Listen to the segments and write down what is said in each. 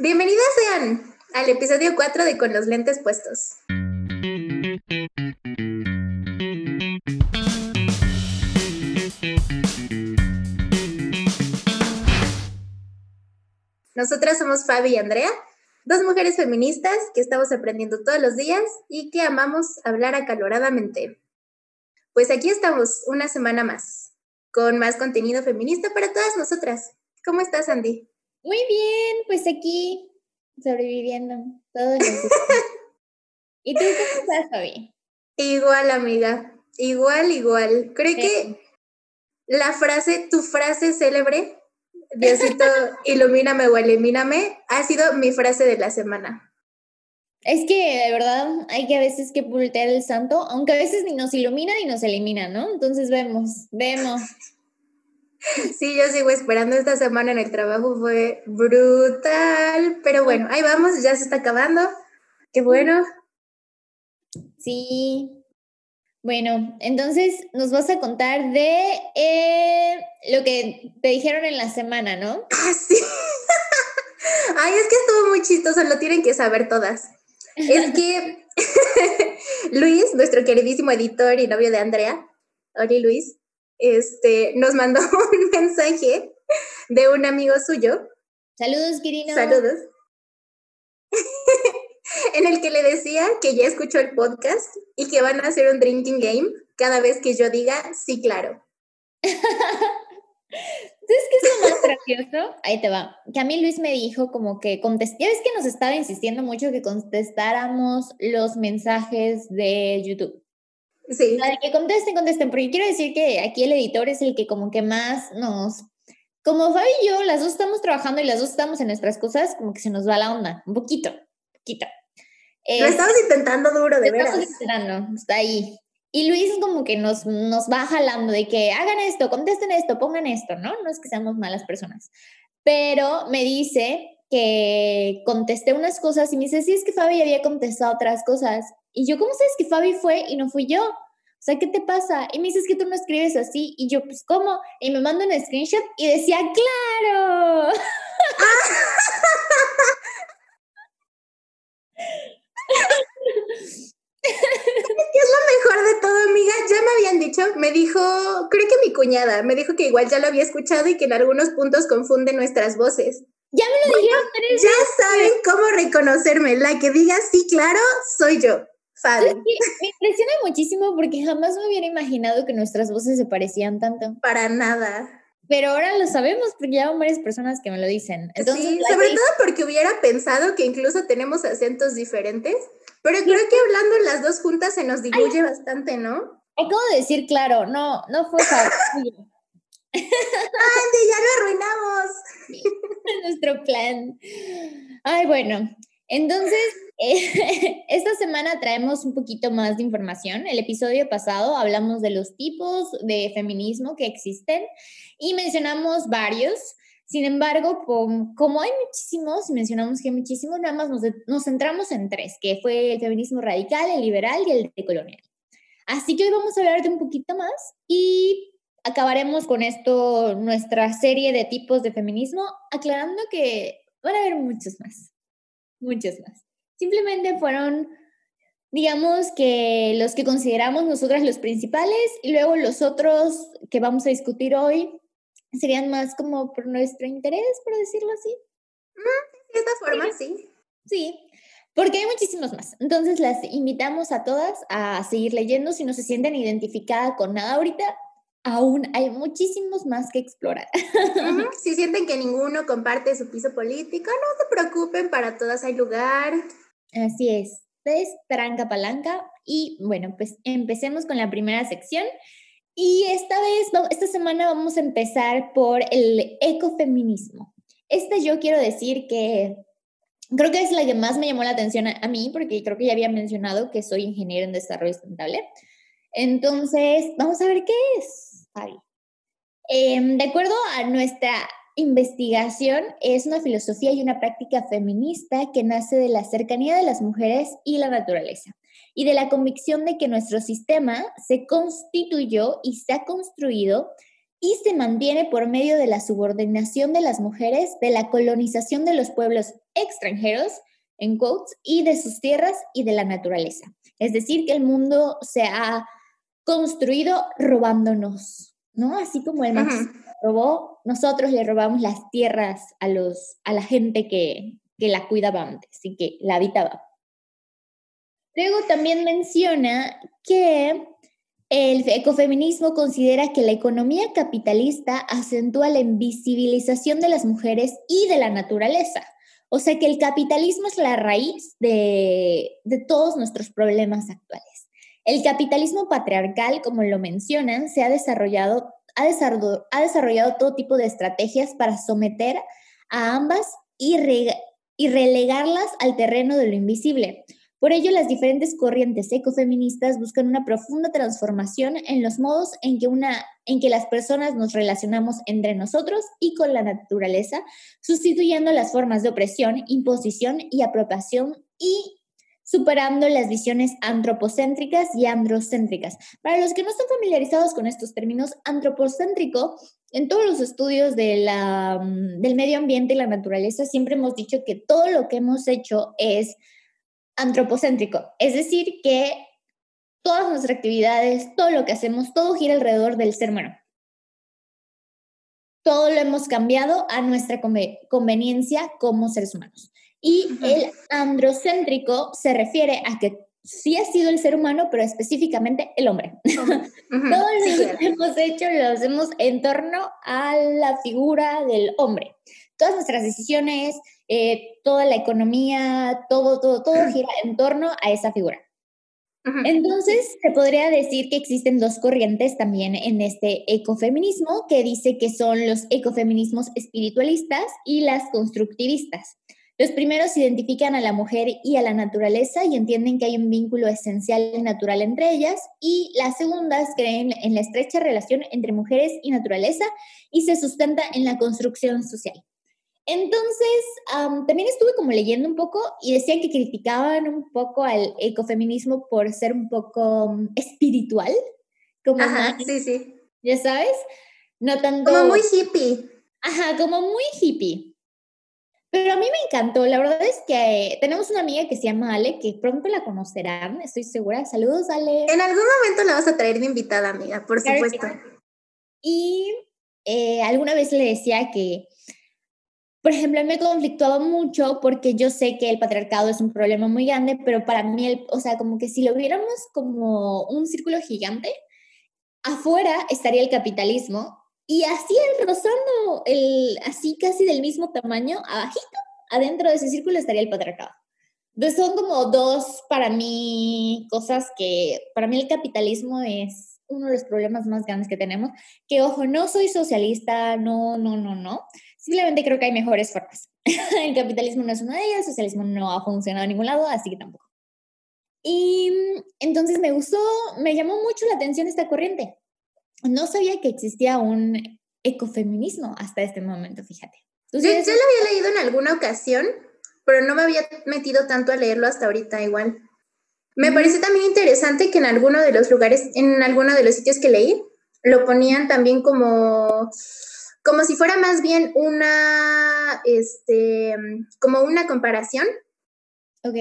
Bienvenidas sean al episodio 4 de Con los lentes puestos. Nosotras somos Fabi y Andrea, dos mujeres feministas que estamos aprendiendo todos los días y que amamos hablar acaloradamente. Pues aquí estamos una semana más, con más contenido feminista para todas nosotras. ¿Cómo estás, Andy? Muy bien, pues aquí sobreviviendo todos los ¿Y tú cómo estás, Fabi? Igual, amiga. Igual, igual. Creo que la frase, tu frase célebre Diosito, ilumíname o elimíname, ha sido mi frase de la semana. Es que de verdad hay que a veces que voltear el santo, aunque a veces ni nos ilumina ni nos elimina, ¿no? Entonces vemos, vemos. Sí, yo sigo esperando esta semana en el trabajo, fue brutal, pero bueno, ahí vamos, ya se está acabando. Qué bueno. Sí, bueno, entonces nos vas a contar de eh, lo que te dijeron en la semana, ¿no? Ah, sí. Ay, es que estuvo muy chistoso, lo tienen que saber todas. Es que Luis, nuestro queridísimo editor y novio de Andrea, Oli Luis, este, nos mandó un mensaje de un amigo suyo. Saludos, Quirino. Saludos en el que le decía que ya escuchó el podcast y que van a hacer un drinking game cada vez que yo diga sí, claro. ¿Sabes qué es lo más gracioso? Ahí te va. Que a mí Luis me dijo como que contesté, ya ves que nos estaba insistiendo mucho que contestáramos los mensajes de YouTube. Sí. que contesten, contesten, porque quiero decir que aquí el editor es el que como que más nos... Como Fabi y yo, las dos estamos trabajando y las dos estamos en nuestras cosas, como que se nos va la onda, un poquito, poquito lo estamos intentando duro, de verdad. Estamos intentando, está ahí. Y Luis como que nos, nos va jalando de que hagan esto, contesten esto, pongan esto, ¿no? No es que seamos malas personas. Pero me dice que contesté unas cosas y me dice, sí, es que Fabi había contestado otras cosas. Y yo, ¿cómo sabes que Fabi fue y no fui yo? O sea, ¿qué te pasa? Y me dices que tú no escribes así. Y yo, pues, ¿cómo? Y me manda un screenshot y decía, ¡claro! ¿Qué es lo mejor de todo, amiga? Ya me habían dicho, me dijo, creo que mi cuñada, me dijo que igual ya lo había escuchado y que en algunos puntos confunde nuestras voces. Ya me lo dijeron Ya saben cómo reconocerme. La que diga sí, claro, soy yo. Me impresiona muchísimo porque jamás me hubiera imaginado que nuestras voces se parecían tanto. Para nada. Pero ahora lo sabemos porque ya hay varias personas que me lo dicen. Entonces, sí, sobre todo porque hubiera pensado que incluso tenemos acentos diferentes, pero creo que hablando las dos juntas se nos diluye bastante, ¿no? Acabo de decir claro, no, no fue fácil. Andy, ya lo arruinamos. Nuestro plan. Ay, bueno, entonces, esta semana traemos un poquito más de información. El episodio pasado hablamos de los tipos de feminismo que existen y mencionamos varios. Sin embargo, como hay muchísimos, mencionamos que hay muchísimos, nada más nos, nos centramos en tres, que fue el feminismo radical, el liberal y el decolonial. Así que hoy vamos a hablar de un poquito más y acabaremos con esto nuestra serie de tipos de feminismo, aclarando que van a haber muchos más muchos más. Simplemente fueron, digamos que los que consideramos nosotras los principales y luego los otros que vamos a discutir hoy serían más como por nuestro interés, por decirlo así. Mm, de esta forma, sí. Sí, porque hay muchísimos más. Entonces las invitamos a todas a seguir leyendo si no se sienten identificadas con nada ahorita aún hay muchísimos más que explorar. Si sienten que ninguno comparte su piso político, no se preocupen, para todas hay lugar. Así es, es tranca palanca. Y bueno, pues empecemos con la primera sección. Y esta vez, esta semana vamos a empezar por el ecofeminismo. Este yo quiero decir que creo que es la que más me llamó la atención a, a mí, porque creo que ya había mencionado que soy ingeniero en desarrollo sustentable. Entonces, vamos a ver qué es. Em, de acuerdo a nuestra investigación, es una filosofía y una práctica feminista que nace de la cercanía de las mujeres y la naturaleza y de la convicción de que nuestro sistema se constituyó y se ha construido y se mantiene por medio de la subordinación de las mujeres, de la colonización de los pueblos extranjeros, en quotes, y de sus tierras y de la naturaleza. Es decir, que el mundo se ha construido robándonos, ¿no? Así como el marxismo robó, nosotros le robamos las tierras a, los, a la gente que, que la cuidaba antes y que la habitaba. Luego también menciona que el ecofeminismo considera que la economía capitalista acentúa la invisibilización de las mujeres y de la naturaleza. O sea que el capitalismo es la raíz de, de todos nuestros problemas actuales. El capitalismo patriarcal, como lo mencionan, se ha desarrollado, ha desarrollado, ha desarrollado todo tipo de estrategias para someter a ambas y, y relegarlas al terreno de lo invisible. Por ello, las diferentes corrientes ecofeministas buscan una profunda transformación en los modos en que, una, en que las personas nos relacionamos entre nosotros y con la naturaleza, sustituyendo las formas de opresión, imposición y apropiación y superando las visiones antropocéntricas y androcéntricas. Para los que no están familiarizados con estos términos, antropocéntrico, en todos los estudios la, del medio ambiente y la naturaleza, siempre hemos dicho que todo lo que hemos hecho es antropocéntrico, es decir, que todas nuestras actividades, todo lo que hacemos, todo gira alrededor del ser humano. Todo lo hemos cambiado a nuestra conveniencia como seres humanos. Y el androcéntrico se refiere a que sí ha sido el ser humano, pero específicamente el hombre. Todo lo que hemos hecho lo hacemos en torno a la figura del hombre. Todas nuestras decisiones, eh, toda la economía, todo, todo, todo gira en torno a esa figura. Entonces, se podría decir que existen dos corrientes también en este ecofeminismo, que dice que son los ecofeminismos espiritualistas y las constructivistas. Los primeros identifican a la mujer y a la naturaleza y entienden que hay un vínculo esencial y natural entre ellas, y las segundas creen en la estrecha relación entre mujeres y naturaleza y se sustenta en la construcción social. Entonces, también estuve como leyendo un poco y decían que criticaban un poco al ecofeminismo por ser un poco mm, espiritual. Como Ajá, sí, sí. ¿Ya sabes? No tanto... Como muy hippie. Ajá, como muy hippie. Pero a mí me encantó. La verdad es que tenemos una amiga que se llama Ale, que pronto la conocerán, estoy segura. Saludos, Ale. En algún momento la vas a traer de invitada, amiga, por supuesto. Y eh, alguna vez le decía que por ejemplo, me conflictuaba mucho porque yo sé que el patriarcado es un problema muy grande, pero para mí, el, o sea, como que si lo viéramos como un círculo gigante, afuera estaría el capitalismo y así el rozando, el, así casi del mismo tamaño, abajito, adentro de ese círculo estaría el patriarcado. Entonces son como dos, para mí, cosas que, para mí el capitalismo es uno de los problemas más grandes que tenemos, que ojo, no soy socialista, no, no, no, no, Simplemente creo que hay mejores formas. el capitalismo no es una de ellas, el socialismo no ha funcionado en ningún lado, así que tampoco. Y mm, entonces me gustó, me llamó mucho la atención esta corriente. No sabía que existía un ecofeminismo hasta este momento, fíjate. Yo, yo lo había leído en alguna ocasión, pero no me había metido tanto a leerlo hasta ahorita igual. Me parece también interesante que en alguno de los lugares, en alguno de los sitios que leí, lo ponían también como como si fuera más bien una, este, como una comparación. Ok.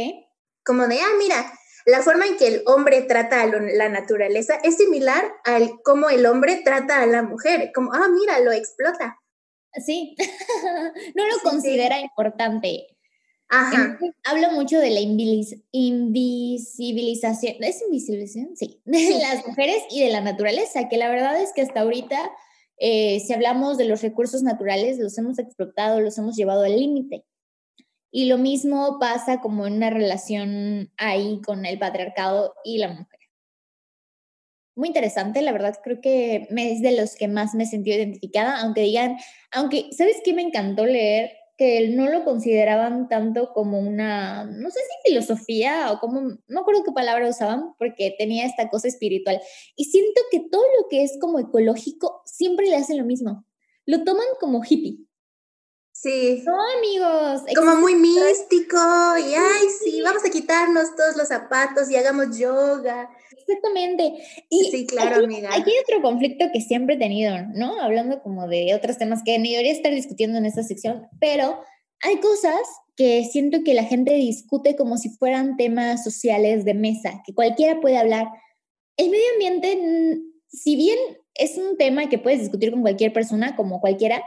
Como de, ah, mira, la forma en que el hombre trata a la naturaleza es similar al cómo el hombre trata a la mujer, como, ah, mira, lo explota. Sí, no lo considera importante. Ajá. hablo mucho de la invisibilización, ¿es invisibilización? Sí, de las mujeres y de la naturaleza, que la verdad es que hasta ahorita eh, si hablamos de los recursos naturales, los hemos explotado, los hemos llevado al límite. Y lo mismo pasa como en una relación ahí con el patriarcado y la mujer. Muy interesante, la verdad creo que es de los que más me he sentido identificada, aunque digan, aunque, ¿sabes qué me encantó leer? que no lo consideraban tanto como una, no sé si filosofía o como, no acuerdo qué palabra usaban, porque tenía esta cosa espiritual. Y siento que todo lo que es como ecológico siempre le hacen lo mismo. Lo toman como hippie. Sí. No, amigos. Como muy místico y ay, sí, vamos a quitarnos todos los zapatos y hagamos yoga. Exactamente. Y sí, claro, amiga. Aquí hay otro conflicto que siempre he tenido, ¿no? Hablando como de otros temas que ni debería estar discutiendo en esta sección, pero hay cosas que siento que la gente discute como si fueran temas sociales de mesa, que cualquiera puede hablar. El medio ambiente, si bien es un tema que puedes discutir con cualquier persona, como cualquiera,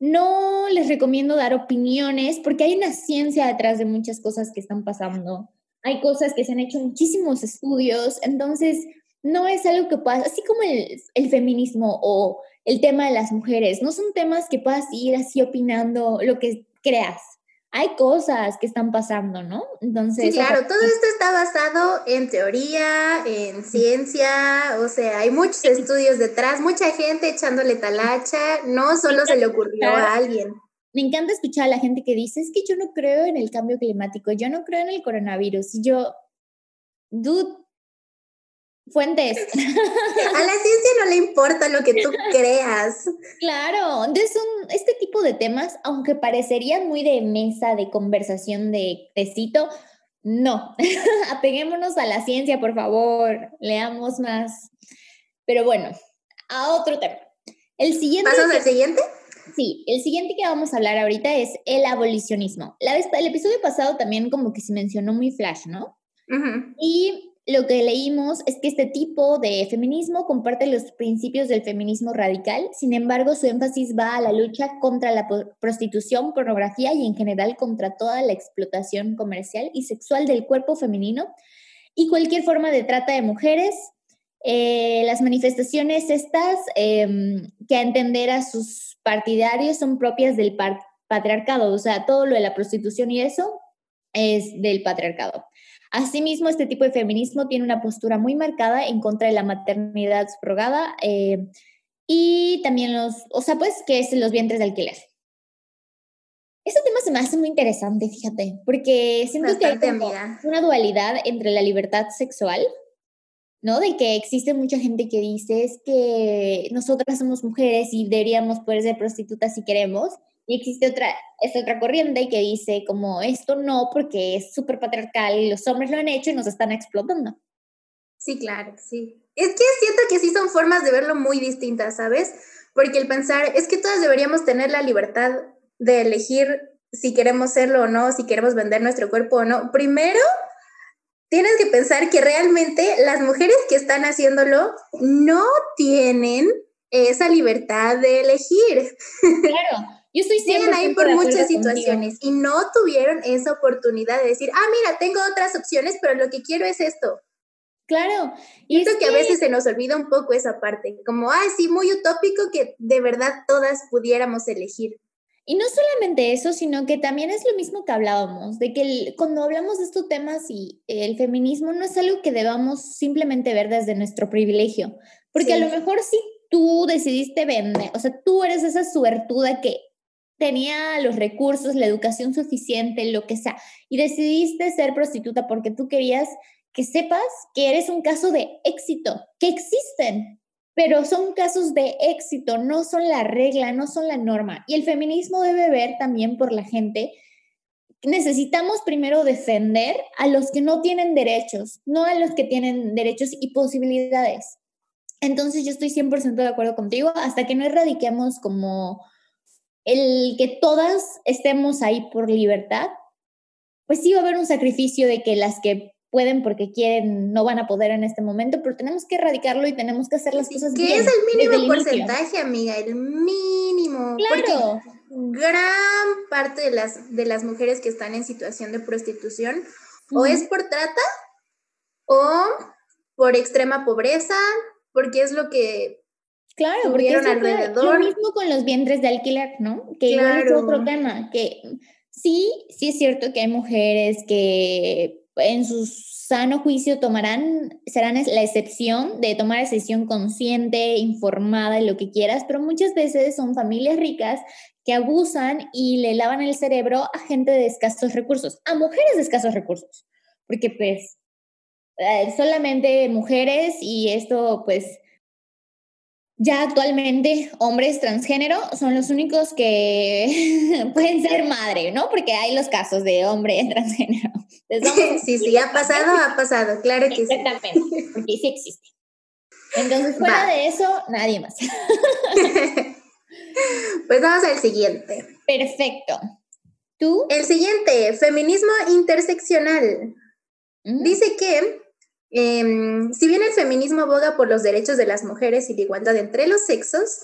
no les recomiendo dar opiniones porque hay una ciencia detrás de muchas cosas que están pasando. Hay cosas que se han hecho muchísimos estudios, entonces no es algo que puedas, así como el, el feminismo o el tema de las mujeres, no son temas que puedas ir así opinando lo que creas hay cosas que están pasando, ¿no? Entonces. Sí, claro, todo esto está basado en teoría, en ciencia, o sea, hay muchos estudios detrás, mucha gente echándole talacha, no solo se le ocurrió a alguien. Me encanta escuchar a la gente que dice, es que yo no creo en el cambio climático, yo no creo en el coronavirus, y yo, dude, Fuentes. A la ciencia no le importa lo que tú creas. Claro, entonces este tipo de temas, aunque parecerían muy de mesa, de conversación, de tecito, no. Apeguémonos a la ciencia, por favor. Leamos más. Pero bueno, a otro tema. El siguiente. ¿Pasamos al siguiente? Sí, el siguiente que vamos a hablar ahorita es el abolicionismo. La vez, el episodio pasado también como que se mencionó muy flash, ¿no? Y lo que leímos es que este tipo de feminismo comparte los principios del feminismo radical, sin embargo su énfasis va a la lucha contra la prostitución, pornografía y en general contra toda la explotación comercial y sexual del cuerpo femenino y cualquier forma de trata de mujeres. Eh, las manifestaciones estas, em, que a entender a sus partidarios son propias del patriarcado, o sea, todo lo de la prostitución y eso es del patriarcado. Asimismo, este tipo de feminismo tiene una postura muy marcada en contra de la maternidad subrogada eh, y también los, o sea, pues, que es los vientres de alquiler. Este tema se me hace muy interesante, fíjate, porque siento que hay una dualidad entre la libertad sexual, ¿no? De que existe mucha gente que dice es que nosotras somos mujeres y deberíamos poder ser prostitutas si queremos, y existe otra, es otra corriente que dice como esto no porque es súper patriarcal y los hombres lo han hecho y nos están explotando. Sí, claro, sí. Es que siento que sí son formas de verlo muy distintas, ¿sabes? Porque el pensar es que todas deberíamos tener la libertad de elegir si queremos serlo o no, si queremos vender nuestro cuerpo o no. Primero, tienes que pensar que realmente las mujeres que están haciéndolo no tienen esa libertad de elegir. Claro, yo estoy siempre ahí por muchas situaciones y no tuvieron esa oportunidad de decir, ah, mira, tengo otras opciones, pero lo que quiero es esto. Claro. Y esto que, a veces se nos olvida un poco esa parte, como, ah, sí, muy utópico que de verdad todas pudiéramos elegir. Y no solamente eso, sino que también es lo mismo que hablábamos, de que cuando hablamos de estos temas y el feminismo no es algo que debamos simplemente ver desde nuestro privilegio, porque a lo mejor sí tú decidiste vender, o sea, tú eres esa suertuda que tenía los recursos, la educación suficiente, lo que sea, y decidiste ser prostituta porque tú querías que sepas que eres un caso de éxito, que existen, pero son casos de éxito, no son la regla, no son la norma. Y el feminismo debe ver también por la gente. Necesitamos primero defender a los que no tienen derechos, no a los que tienen derechos y posibilidades. Entonces yo estoy 100% de acuerdo contigo, hasta que no erradiquemos como el que todas estemos ahí por libertad, pues sí va a haber un sacrificio de que las que pueden porque quieren no van a poder en este momento, pero tenemos que erradicarlo y tenemos que hacer las cosas bien. Que es el mínimo porcentaje, amiga, el mínimo. Claro. gran parte de las, de las mujeres que están en situación de prostitución o es por trata o por extrema pobreza, porque es lo que Claro, porque es alrededor. lo mismo con los vientres de alquiler, ¿no? Que igual es otro tema, que sí, sí es cierto que hay mujeres que en su sano juicio tomarán, serán la excepción de tomar decisión consciente, informada, y lo que quieras, pero muchas veces son familias ricas que abusan y le lavan el cerebro a gente de escasos recursos, a mujeres de escasos recursos, porque pues eh, solamente mujeres y esto pues ya actualmente hombres transgénero son los únicos que pueden ser madre, ¿no? Porque hay los casos de hombre transgénero. sí, sí, ha pasado, ha pasado, claro que sí. Exactamente, porque sí existe. Entonces, fuera de eso, nadie más. pues vamos al siguiente. Perfecto. ¿Tú? El siguiente, feminismo interseccional. Mm. Dice que Em, si bien el feminismo aboga por los derechos de las mujeres y la igualdad entre los sexos,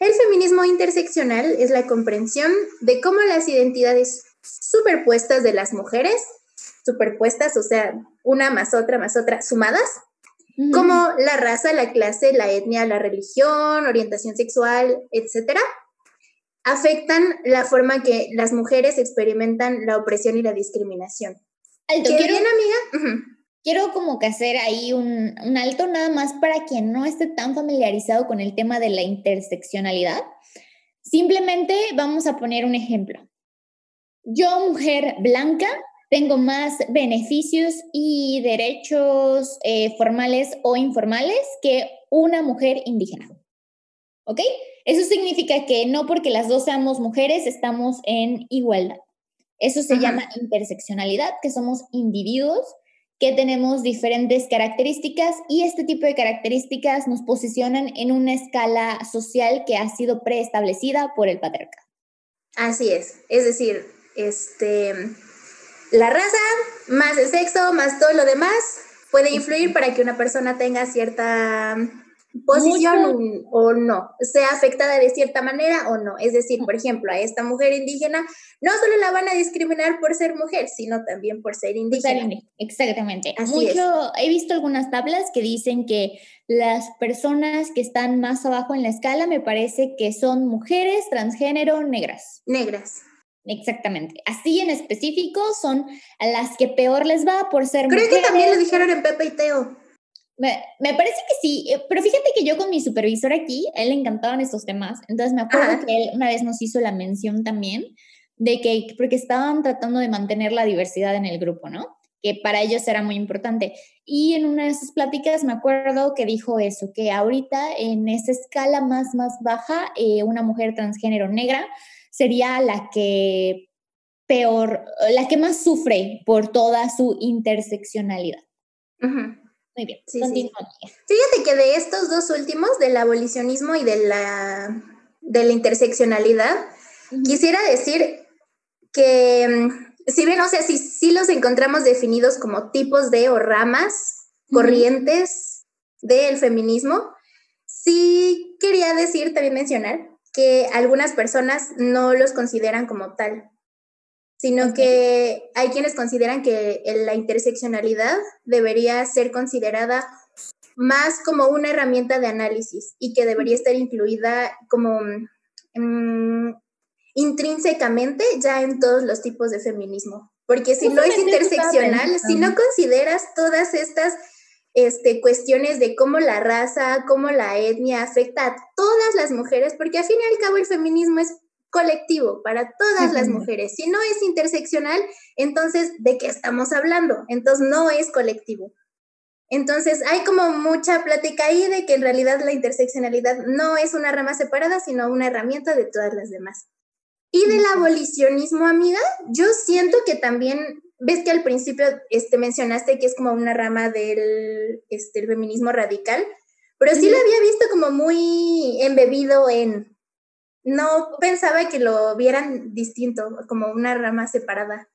el feminismo interseccional es la comprensión de cómo las identidades superpuestas de las mujeres, superpuestas, o sea, una más otra más otra, sumadas, como la raza, la clase, la etnia, la religión, orientación sexual, etcétera, afectan la forma que las mujeres experimentan la opresión y la discriminación. Alto, ¿Qué bien, amiga? Quiero como que hacer ahí un, alto nada más para quien no esté tan familiarizado con el tema de la interseccionalidad. Simplemente vamos a poner un ejemplo. Yo, mujer blanca, tengo más beneficios y derechos eh, formales o informales que una mujer indígena. ¿Ok? Eso significa que no porque las dos seamos mujeres estamos en igualdad. Eso se llama interseccionalidad, que somos individuos que tenemos diferentes características y este tipo de características nos posicionan en una escala social que ha sido preestablecida por el patriarcado. Así es, es decir, este, la raza, más el sexo, más todo lo demás, puede influir para que una persona tenga cierta posición o no, sea afectada de cierta manera o no. Es decir, por ejemplo, a esta mujer indígena no solo la van a discriminar por ser mujer, sino también por ser indígena. Exactamente. Mucho, he visto algunas tablas que dicen que las personas que están más abajo en la escala me parece que son mujeres transgénero negras. Negras. Exactamente. Así en específico son a las que peor les va por ser mujeres. Creo que también lo dijeron en Pepe y Teo. Me, parece que sí, eh, pero fíjate que yo con mi supervisor aquí, a él le encantaban estos temas, entonces me acuerdo que él una vez nos hizo la mención también de que, porque estaban tratando de mantener la diversidad en el grupo, ¿no? Que para ellos era muy importante. Y en una de sus pláticas me acuerdo que dijo eso, que ahorita en esa escala más, más baja, eh, una mujer transgénero negra sería la que peor, la que más sufre por toda su interseccionalidad. Ajá. Muy bien, Fíjate que de estos dos últimos, del abolicionismo y de la, de la interseccionalidad, quisiera decir que, mm, si bien, o sea, si, si los encontramos definidos como tipos de o ramas, corrientes del feminismo, sí quería decir, también mencionar, que algunas personas no los consideran como tal sino que hay quienes consideran que la interseccionalidad debería ser considerada más como una herramienta de análisis y que debería estar incluida como mm, intrínsecamente ya en todos los tipos de feminismo. Porque si no es interseccional, si no consideras todas estas este, cuestiones de cómo la raza, cómo la etnia afecta a todas las mujeres, porque al fin y al cabo el feminismo es colectivo para todas las mujeres. Si no es interseccional, entonces, ¿de qué estamos hablando? Entonces, no es colectivo. Entonces, hay como mucha plática ahí de que en realidad la interseccionalidad no es una rama separada, sino una herramienta de todas las demás. Y del abolicionismo, amiga, yo siento que también, ves que al principio este, mencionaste que es como una rama del este, feminismo radical, pero sí lo había visto como muy embebido en no pensaba que lo vieran distinto, como una rama separada.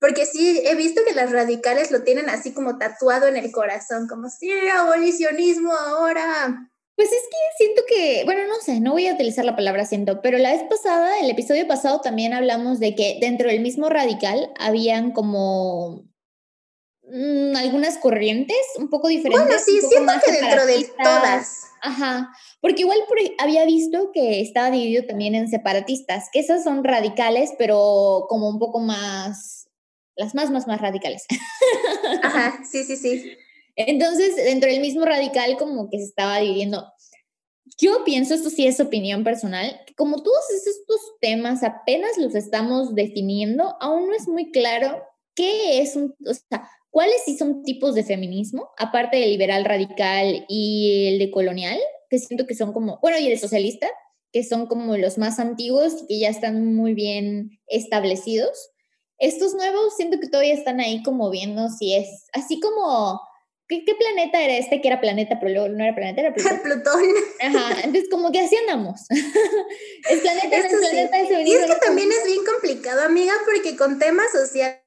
Porque sí, he visto que las radicales lo tienen así como tatuado en el corazón, como, sí, abolicionismo ahora. Pues es que siento que, bueno, no sé, no voy a utilizar la palabra siento, pero la vez pasada, el episodio pasado también hablamos de que dentro del mismo radical habían como mm, algunas corrientes un poco diferentes. Bueno, sí, siento que dentro de todas. Ajá, porque igual había visto que estaba dividido también en separatistas, que esas son radicales, pero como un poco más, las más, más, más radicales. Ajá, sí, sí, sí. Entonces, dentro del mismo radical como que se estaba dividiendo. Yo pienso, esto sí es opinión personal, que como todos estos temas apenas los estamos definiendo, aún no es muy claro qué es un, o sea, ¿Cuáles sí son tipos de feminismo, aparte del liberal radical y el de colonial? Que siento que son como, bueno, y el socialista, que son como los más antiguos, que ya están muy bien establecidos. Estos nuevos siento que todavía están ahí como viendo si es así como ¿Qué, planeta era este que era planeta, pero luego no era planeta, era Plutón? Plutón. Ajá, entonces como que así andamos. es planeta, es planeta, Y es que también es bien complicado, amiga, porque con temas sociales,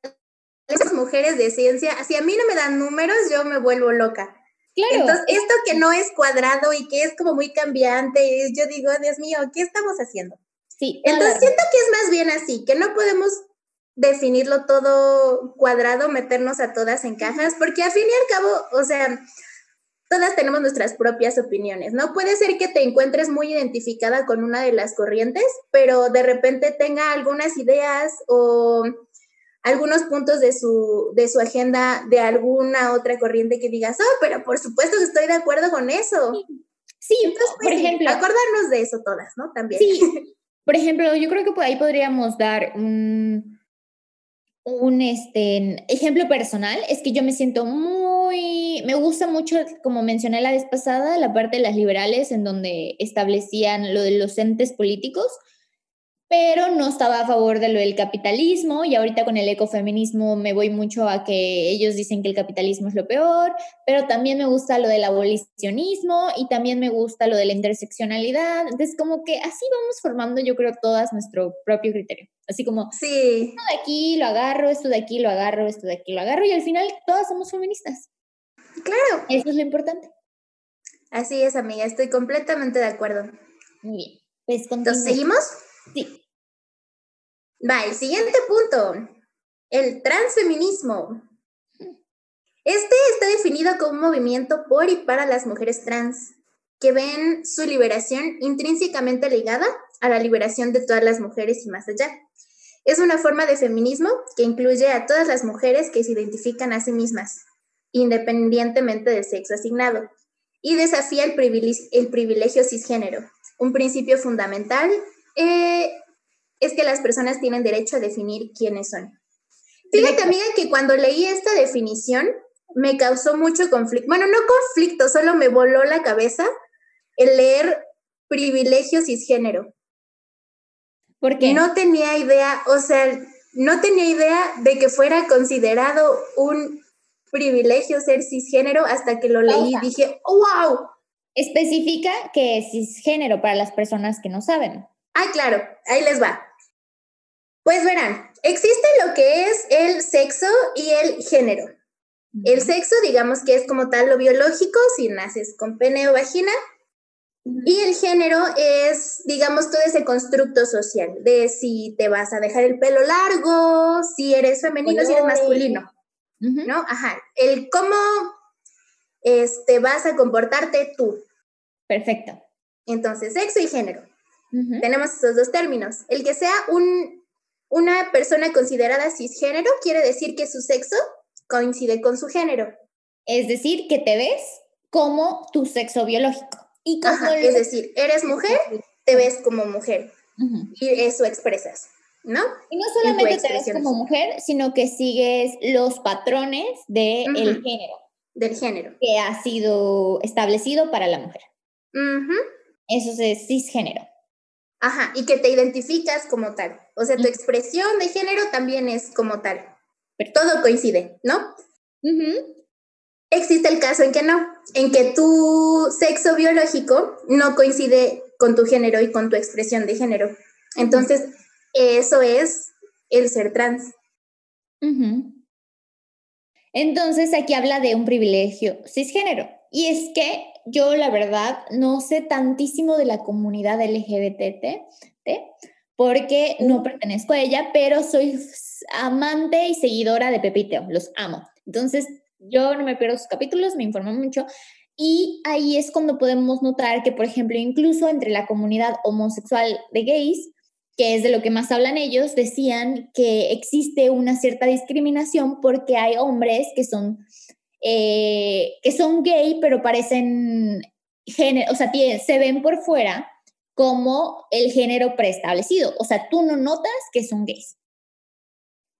las mujeres de ciencia, si a mí no me dan números, yo me vuelvo loca. Claro. Entonces, esto que no es cuadrado y que es como muy cambiante, yo digo, Dios mío, ¿qué estamos haciendo? Sí. Entonces, siento que es más bien así, que no podemos definirlo todo cuadrado, meternos a todas en cajas, porque al fin y al cabo, o sea, todas tenemos nuestras propias opiniones, ¿no? Puede ser que te encuentres muy identificada con una de las corrientes, pero de repente tenga algunas ideas o algunos puntos de su, de su agenda de alguna otra corriente que digas, oh, pero por supuesto que estoy de acuerdo con eso. Sí, Entonces, por pues, ejemplo. Acordarnos de eso todas, ¿no? También. Sí. Por ejemplo, yo creo que por ahí podríamos dar un un este, ejemplo personal es que yo me siento muy, me gusta mucho, como mencioné la vez pasada, la parte de las liberales en donde establecían lo de los entes políticos pero no estaba a favor de lo del capitalismo y ahorita con el ecofeminismo me voy mucho a que ellos dicen que el capitalismo es lo peor, pero también me gusta lo del abolicionismo y también me gusta lo de la interseccionalidad. Entonces, como que así vamos formando, yo creo, todas nuestro propio criterio. Así como, sí. esto de aquí lo agarro, esto de aquí lo agarro, esto de aquí lo agarro y al final todas somos feministas. Claro. Eso es lo importante. Así es, amiga, estoy completamente de acuerdo. Muy bien. Pues, ¿Entonces, seguimos? Sí. Va, el siguiente punto, el transfeminismo. Este está definido como un movimiento por y para las mujeres trans, que ven su liberación intrínsecamente ligada a la liberación de todas las mujeres y más allá. Es una forma de feminismo que incluye a todas las mujeres que se identifican a sí mismas, independientemente del sexo asignado, y desafía el privilegio, el cisgénero, un principio fundamental eh, es que las personas tienen derecho a definir quiénes son. Fíjate, amiga, que cuando leí esta definición me causó mucho conflicto. Bueno, no conflicto, solo me voló la cabeza el leer privilegio cisgénero. Porque no tenía idea, o sea, no tenía idea de que fuera considerado un privilegio ser cisgénero hasta que lo leí y dije, wow. Especifica que es cisgénero para las personas que no saben. Ah, claro, ahí les va. Pues verán, existe lo que es el sexo y el género. El sexo, digamos que es como tal lo biológico, si naces con pene o vagina, y el género es, digamos, todo ese constructo social de si te vas a dejar el pelo largo, si eres femenino, si eres masculino, ¿no? Ajá, el cómo este, vas a comportarte tú. Perfecto. Entonces, sexo y género. Tenemos esos dos términos. El que sea un una persona considerada cisgénero quiere decir que su sexo coincide con su género. Es decir, que te ves como tu sexo biológico. Y es decir, eres mujer, te ves como mujer. Y eso expresas, ¿no? Y no solamente te ves como mujer, sino que sigues los patrones del género. Del género. Que ha sido establecido para la mujer. Eso es cisgénero. Ajá, y que te identificas como tal. O sea, tu expresión de género también es como tal. Pero todo coincide, ¿no? Existe el caso en que no, en que tu sexo biológico no coincide con tu género y con tu expresión de género. Entonces, eso es el ser trans. Entonces, aquí habla de un privilegio cisgénero. Y es que yo la verdad no sé tantísimo de la comunidad LGBT, porque no pertenezco a ella, pero soy amante y seguidora de Pepiteo, los amo. Entonces, yo no me pierdo sus capítulos, me informo mucho. Y ahí es cuando podemos notar que, por ejemplo, incluso entre la comunidad homosexual de gays, que es de lo que más hablan ellos, decían que existe una cierta discriminación porque hay hombres que son eh, que son gay, pero parecen género, o sea, se ven por fuera como el género preestablecido. O sea, tú no notas que son gays.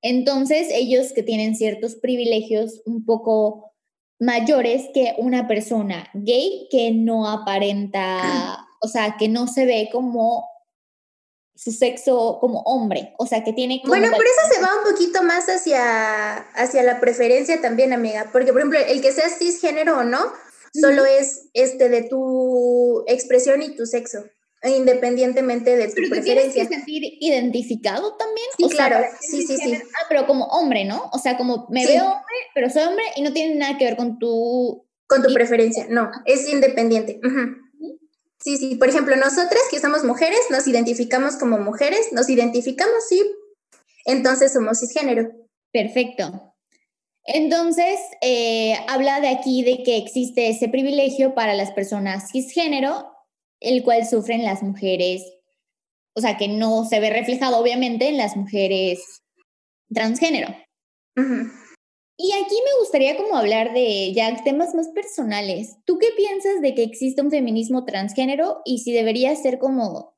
Entonces, ellos que tienen ciertos privilegios un poco mayores que una persona gay que no aparenta, o sea, que no se ve como su sexo como hombre, o sea, que tiene... bueno, por eso se va un poquito más hacia, hacia la preferencia también, amiga, porque por ejemplo, el que sea cisgénero o no, solo es este de tu expresión y tu sexo independientemente de tu pero preferencia. Sentir identificado también. Sí, claro, sí, sí, sí. Ah, pero como hombre, ¿no? O sea, como me veo hombre, pero soy hombre y no tiene nada que ver con tu... Con tu preferencia, no, es independiente. Sí, sí, por ejemplo, nosotras que somos mujeres, nos identificamos como mujeres, nos identificamos, sí, entonces somos cisgénero. Perfecto. Entonces, eh, habla de aquí de que existe ese privilegio para las personas cisgénero el cual sufren las mujeres, o sea, que no se ve reflejado obviamente en las mujeres transgénero. Y aquí me gustaría como hablar de ya temas más personales. ¿Tú qué piensas de que existe un feminismo transgénero y si debería ser como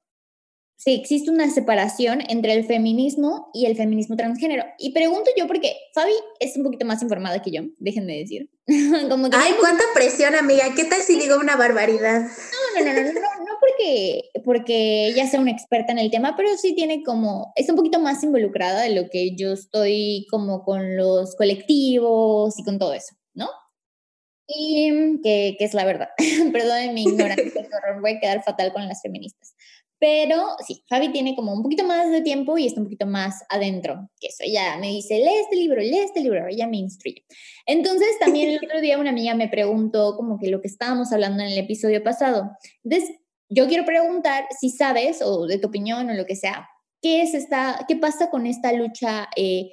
si existe una separación entre el feminismo y el feminismo transgénero. Y pregunto yo porque Fabi es un poquito más informada que yo, déjenme decir. Como Ay, cuánta presión, amiga. ¿Qué tal si digo una barbaridad? No, no, no, no, no, no porque, ella sea una experta en el tema, pero sí tiene como, es un poquito más involucrada de lo que yo estoy como con los colectivos y con todo eso, ¿no? Y que, que es la verdad. Perdónenme mi ignorancia, voy a quedar fatal con las feministas. Pero sí, Fabi tiene como un poquito más de tiempo y está un poquito más adentro que eso. Ella me dice, lee este libro, lee este libro, ella me instruye. Entonces, también el otro día una amiga me preguntó como que lo que estábamos hablando en el episodio pasado. Entonces, yo quiero preguntar si sabes, o de tu opinión o lo que sea, ¿qué es esta, qué pasa con esta lucha eh,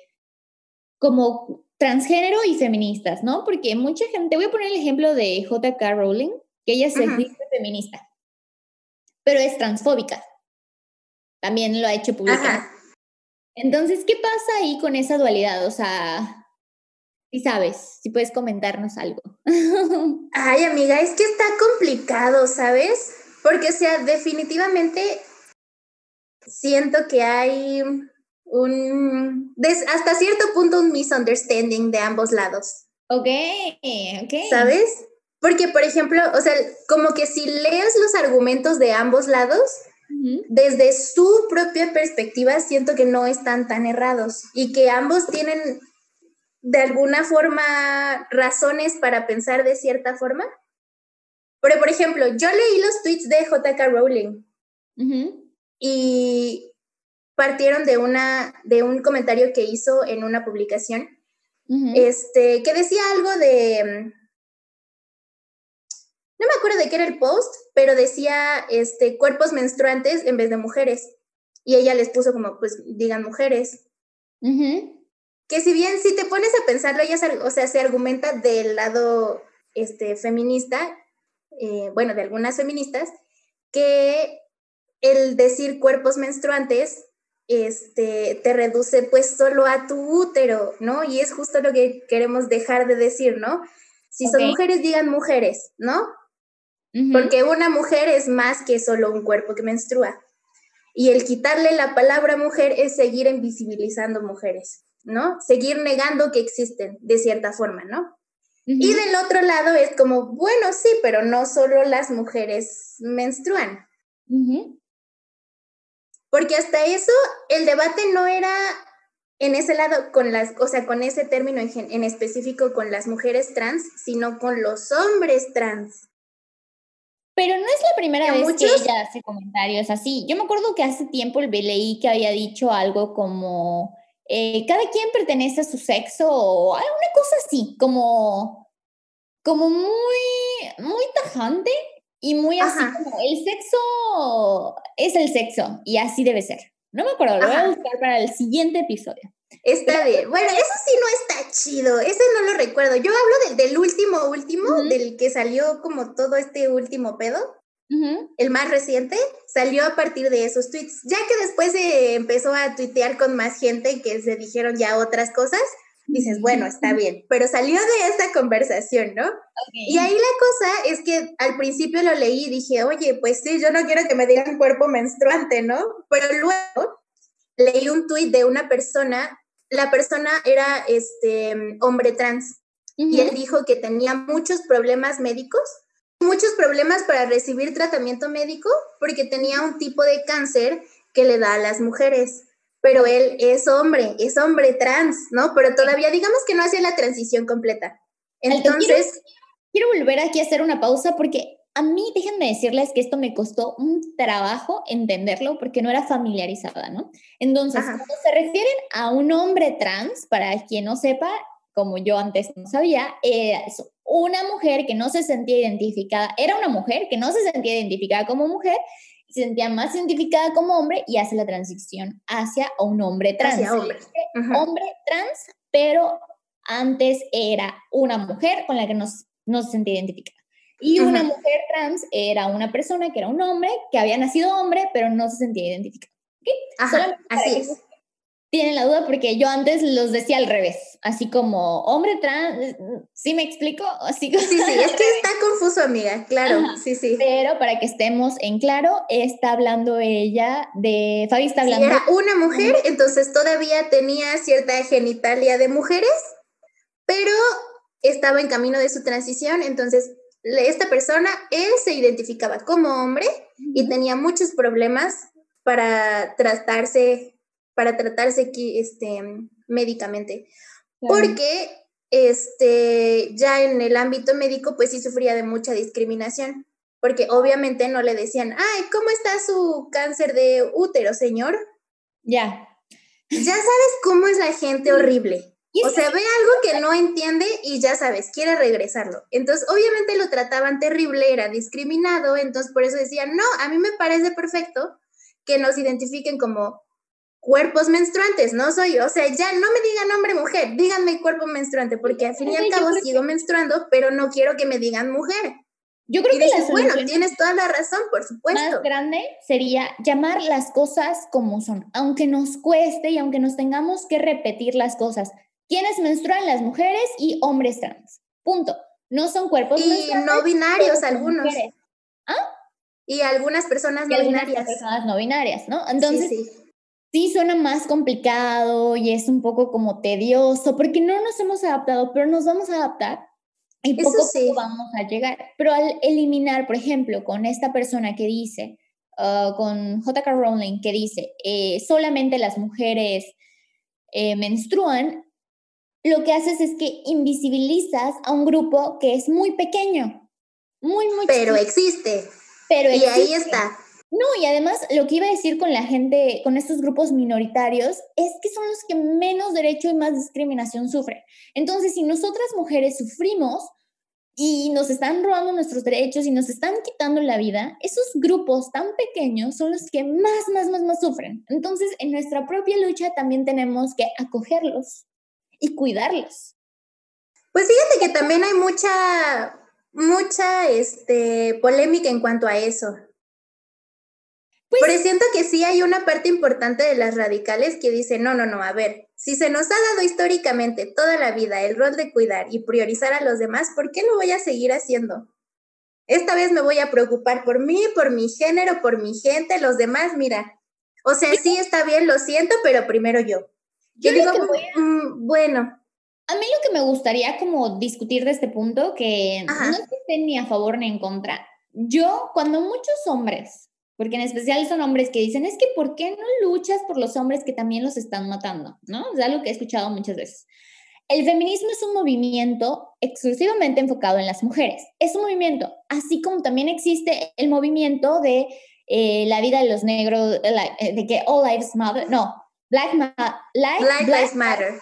como transgénero y feministas, ¿no? Porque mucha gente, voy a poner el ejemplo de J.K. Rowling, que ella se dice feminista pero es transfóbica. También lo ha hecho pública. Entonces, ¿qué pasa ahí con esa dualidad? O sea, si sabes, si puedes comentarnos algo. Ay, amiga, es que está complicado, ¿sabes? Porque, o sea, definitivamente siento que hay un, hasta cierto punto, un misunderstanding de ambos lados. Ok, ok. ¿Sabes? Porque, por ejemplo, o sea, como que si lees los argumentos de ambos lados, desde su propia perspectiva, siento que no están tan errados y que ambos tienen de alguna forma razones para pensar de cierta forma. Pero, por ejemplo, yo leí los tweets de JK Rowling y partieron de, una, de un comentario que hizo en una publicación este, que decía algo de no me acuerdo de qué era el post, pero decía este, cuerpos menstruantes en vez de mujeres. Y ella les puso como, pues digan mujeres. Que si bien si te pones a pensarlo, ella o sea, se argumenta del lado este, feminista, eh, bueno, de algunas feministas, que el decir cuerpos menstruantes este, te reduce pues solo a tu útero, ¿no? Y es justo lo que queremos dejar de decir, ¿no? Si son mujeres, digan mujeres, ¿no? porque una mujer es más que solo un cuerpo que menstrua. Y el quitarle la palabra mujer es seguir invisibilizando mujeres, ¿no? Seguir negando que existen de cierta forma, ¿no? Y del otro lado es como, bueno, sí, pero no solo las mujeres menstruan. Porque hasta eso el debate no era en ese lado con las, o sea, con ese término en, en específico con las mujeres trans, sino con los hombres trans. Pero no es la primera vez que ella hace comentarios así. Yo me acuerdo que hace tiempo el leí que había dicho algo como eh, cada quien pertenece a su sexo o alguna cosa así, como, como muy, muy tajante y muy así como el sexo es el sexo y así debe ser. No me acuerdo, lo voy a buscar para el siguiente episodio. Está bien. Bueno, eso sí no está chido. Ese no lo recuerdo. Yo hablo del, último, último, del que salió como todo este último pedo. El más reciente salió a partir de esos tweets. Ya que después se empezó a tuitear con más gente que se dijeron ya otras cosas, dices, bueno, está bien. Pero salió de esta conversación, ¿no? Y ahí la cosa es que al principio lo leí y dije, oye, pues sí, yo no quiero que me digan cuerpo menstruante, ¿no? Pero luego leí un tuit de una persona la persona era este hombre trans y él dijo que tenía muchos problemas médicos, muchos problemas para recibir tratamiento médico porque tenía un tipo de cáncer que le da a las mujeres. Pero él es hombre, es hombre trans, ¿no? Pero todavía digamos que no hacía la transición completa. Entonces... Quiero, volver aquí a hacer una pausa porque a mí, déjenme decirles que esto me costó un trabajo entenderlo porque no era familiarizada, ¿no? Entonces, cuando se refieren a un hombre trans, para quien no sepa, como yo antes no sabía, es una mujer que no se sentía identificada, era una mujer que no se sentía identificada como mujer, se sentía más identificada como hombre y hace la transición hacia un hombre trans. hombre. hombre trans, pero antes era una mujer con la que no, no se sentía identificada. Y una mujer trans era una persona que era un hombre, que había nacido hombre, pero no se sentía identificada. así es. Tienen la duda porque yo antes los decía al revés, así como hombre trans, ¿sí me explico? Así Sí, sí, es que está confuso, amiga, claro, sí, sí. Pero para que estemos en claro, está hablando ella de, Fabi está hablando. era una mujer, entonces todavía tenía cierta genitalia de mujeres, pero estaba en camino de su transición, entonces esta persona, él se identificaba como hombre y tenía muchos problemas para tratarse, para tratarse este, médicamente. Porque este, ya en el ámbito médico, pues sí sufría de mucha discriminación. Porque obviamente no le decían, ay, ¿cómo está su cáncer de útero, señor? Ya. Ya sabes cómo es la gente horrible. O sea, ve algo que no entiende y ya sabes, quiere regresarlo. Entonces, obviamente lo trataban terrible, era discriminado, entonces por eso decían, no, a mí me parece perfecto que nos identifiquen como cuerpos menstruantes, no soy yo. O sea, ya no me digan hombre, mujer, díganme cuerpo menstruante, porque al fin y al cabo sigo menstruando, pero no quiero que me digan mujer. Yo creo que la bueno, tienes toda la razón, por supuesto. Más grande sería llamar las cosas como son, aunque nos cueste y aunque nos tengamos que repetir las cosas. ¿Quiénes menstruan? Las mujeres y hombres trans. Punto. No son cuerpos y no binarios algunos. ¿Ah? Y algunas personas no binarias. personas no binarias, ¿no? Entonces, sí, suena más complicado y es un poco como tedioso porque no nos hemos adaptado, pero nos vamos a adaptar y poco a poco vamos a llegar. Pero al eliminar, por ejemplo, con esta persona que dice, uh, con J.K. Rowling, que dice, eh, solamente las mujeres eh, menstruan, lo que haces es que invisibilizas a un grupo que es muy pequeño, muy, muy Pero existe. Pero y ahí está. No, y además lo que iba a decir con la gente, con estos grupos minoritarios, es que son los que menos derecho y más discriminación sufren. Entonces, si nosotras mujeres sufrimos y nos están robando nuestros derechos y nos están quitando la vida, esos grupos tan pequeños son los que más, más, más, más sufren. Entonces, en nuestra propia lucha también tenemos que acogerlos y cuidarlos. Pues fíjate que también hay mucha, mucha este, polémica en cuanto a eso. Pues, Pero siento que sí hay una parte importante de las radicales que dice, no, no, no, a ver, si se nos ha dado históricamente toda la vida el rol de cuidar y priorizar a los demás, ¿por qué lo voy a seguir haciendo? Esta vez me voy a preocupar por mí, por mi género, por mi gente, los demás, mira. O sea, sí está bien, lo siento, pero primero yo. Yo, digo, mm, bueno. A mí lo que me gustaría como discutir de este punto, que no esté ni a favor ni en contra. Yo, cuando muchos hombres, porque en especial son hombres que dicen, es que ¿por qué no luchas por los hombres que también los están matando? ¿No? Es algo que he escuchado muchas veces. El feminismo es un movimiento exclusivamente enfocado en las mujeres. Es un movimiento, así como también existe el movimiento de eh, la vida de los negros, de que all lives matter. No, Black, Lives Matter.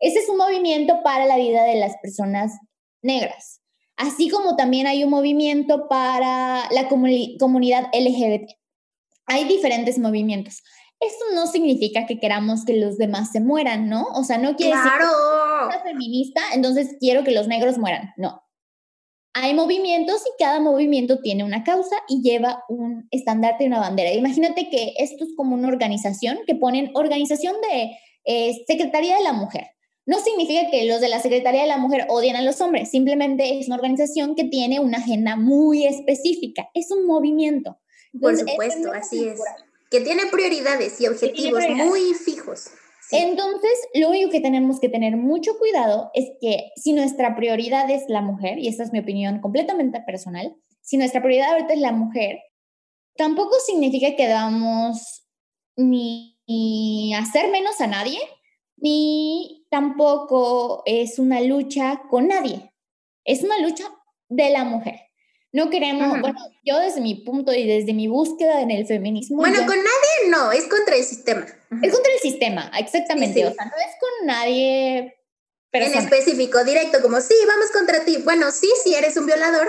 Ese es un movimiento para la vida de las personas negras. Así como también hay un movimiento para la comunidad LGBT. Hay diferentes movimientos. Esto no significa que queramos que los demás se mueran, ¿no? O sea, no quiere claro. decir que feminista, entonces quiero que los negros mueran. No hay movimientos y cada movimiento tiene una causa y lleva un estandarte y una bandera. Imagínate que esto es como una organización que ponen organización de eh, Secretaría de la Mujer. No significa que los de la Secretaría de la Mujer odien a los hombres, simplemente es una organización que tiene una agenda muy específica, es un movimiento. Por supuesto, así es. Que tiene prioridades y objetivos muy fijos. Entonces, lo único que tenemos que tener mucho cuidado es que si nuestra prioridad es la mujer, y esta es mi opinión completamente personal, si nuestra prioridad ahorita es la mujer, tampoco significa que debamos ni, ni hacer menos a nadie, ni tampoco es una lucha con nadie. Es una lucha de la mujer. No queremos, bueno, yo desde mi punto y desde mi búsqueda en el feminismo. Bueno, con nadie no, es contra el sistema. Es contra el sistema, exactamente. O sea, no es con nadie. En específico, directo, como sí, vamos contra ti. Bueno, sí, sí eres un violador.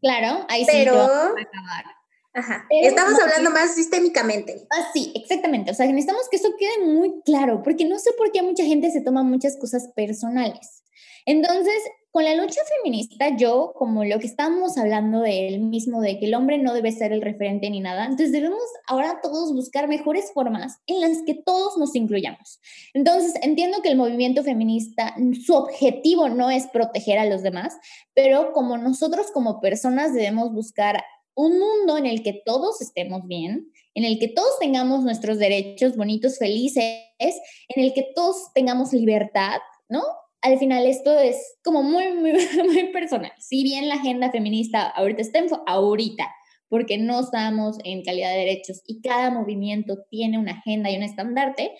Claro, ahí pero... sí. Pero... Ajá. Estamos hablando más sistémicamente. Ah, sí, exactamente. O sea, necesitamos que eso quede muy claro, porque no sé por qué mucha gente se toma muchas cosas personales. Entonces, con la lucha feminista, yo, como lo que estamos hablando de él mismo, de que el hombre no debe ser el referente ni nada, entonces debemos ahora todos buscar mejores formas en las que todos nos incluyamos. Entonces, entiendo que el movimiento feminista, su objetivo no es proteger a los demás, pero como nosotros como personas debemos buscar un mundo en el que todos estemos bien, en el que todos tengamos nuestros derechos bonitos, felices, en el que todos tengamos libertad, ¿no? al final esto es como muy, muy, muy personal. Si bien la agenda feminista ahorita está en, ahorita, porque no estamos en calidad de derechos y cada movimiento tiene una agenda y un estandarte,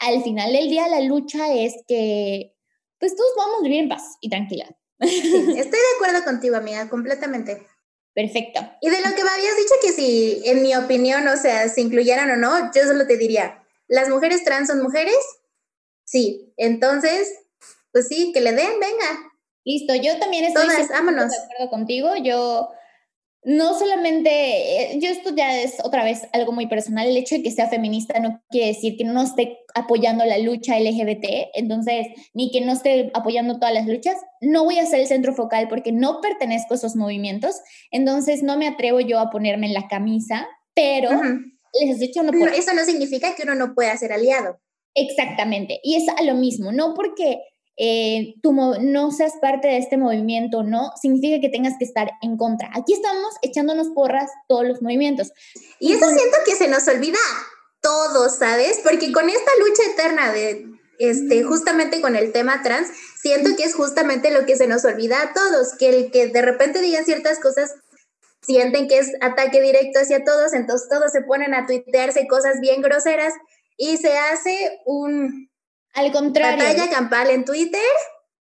al final del día la lucha es que pues todos vamos a vivir en paz y tranquilidad. estoy de acuerdo contigo, amiga, completamente. Perfecto. Y de lo que me habías dicho que si, en mi opinión, o sea, se incluyeran o no, yo solo te diría, ¿las mujeres trans son mujeres? Sí. Entonces, pues sí, que le den, venga. Listo, yo también estoy Todas, de acuerdo contigo. Yo no solamente, eh, yo esto ya es otra vez algo muy personal, el hecho de que sea feminista no quiere decir que no esté apoyando la lucha LGBT, entonces, ni que no esté apoyando todas las luchas, no voy a ser el centro focal porque no pertenezco a esos movimientos, entonces no me atrevo yo a ponerme en la camisa, pero les estoy echando por... Eso no significa que uno no pueda ser aliado. Exactamente, y es a lo mismo, no porque eh, tú no seas parte de este movimiento, no significa que tengas que estar en contra. Aquí estamos echándonos porras todos los movimientos. Y eso siento que se nos olvida todos, ¿sabes? Porque con esta lucha eterna de, este, justamente con el tema trans, siento que es justamente lo que se nos olvida a todos, que el que de repente digan ciertas cosas sienten que es ataque directo hacia todos, entonces todos se ponen a tuitearse cosas bien groseras y se hace un, al contrario. Batalla campal en Twitter.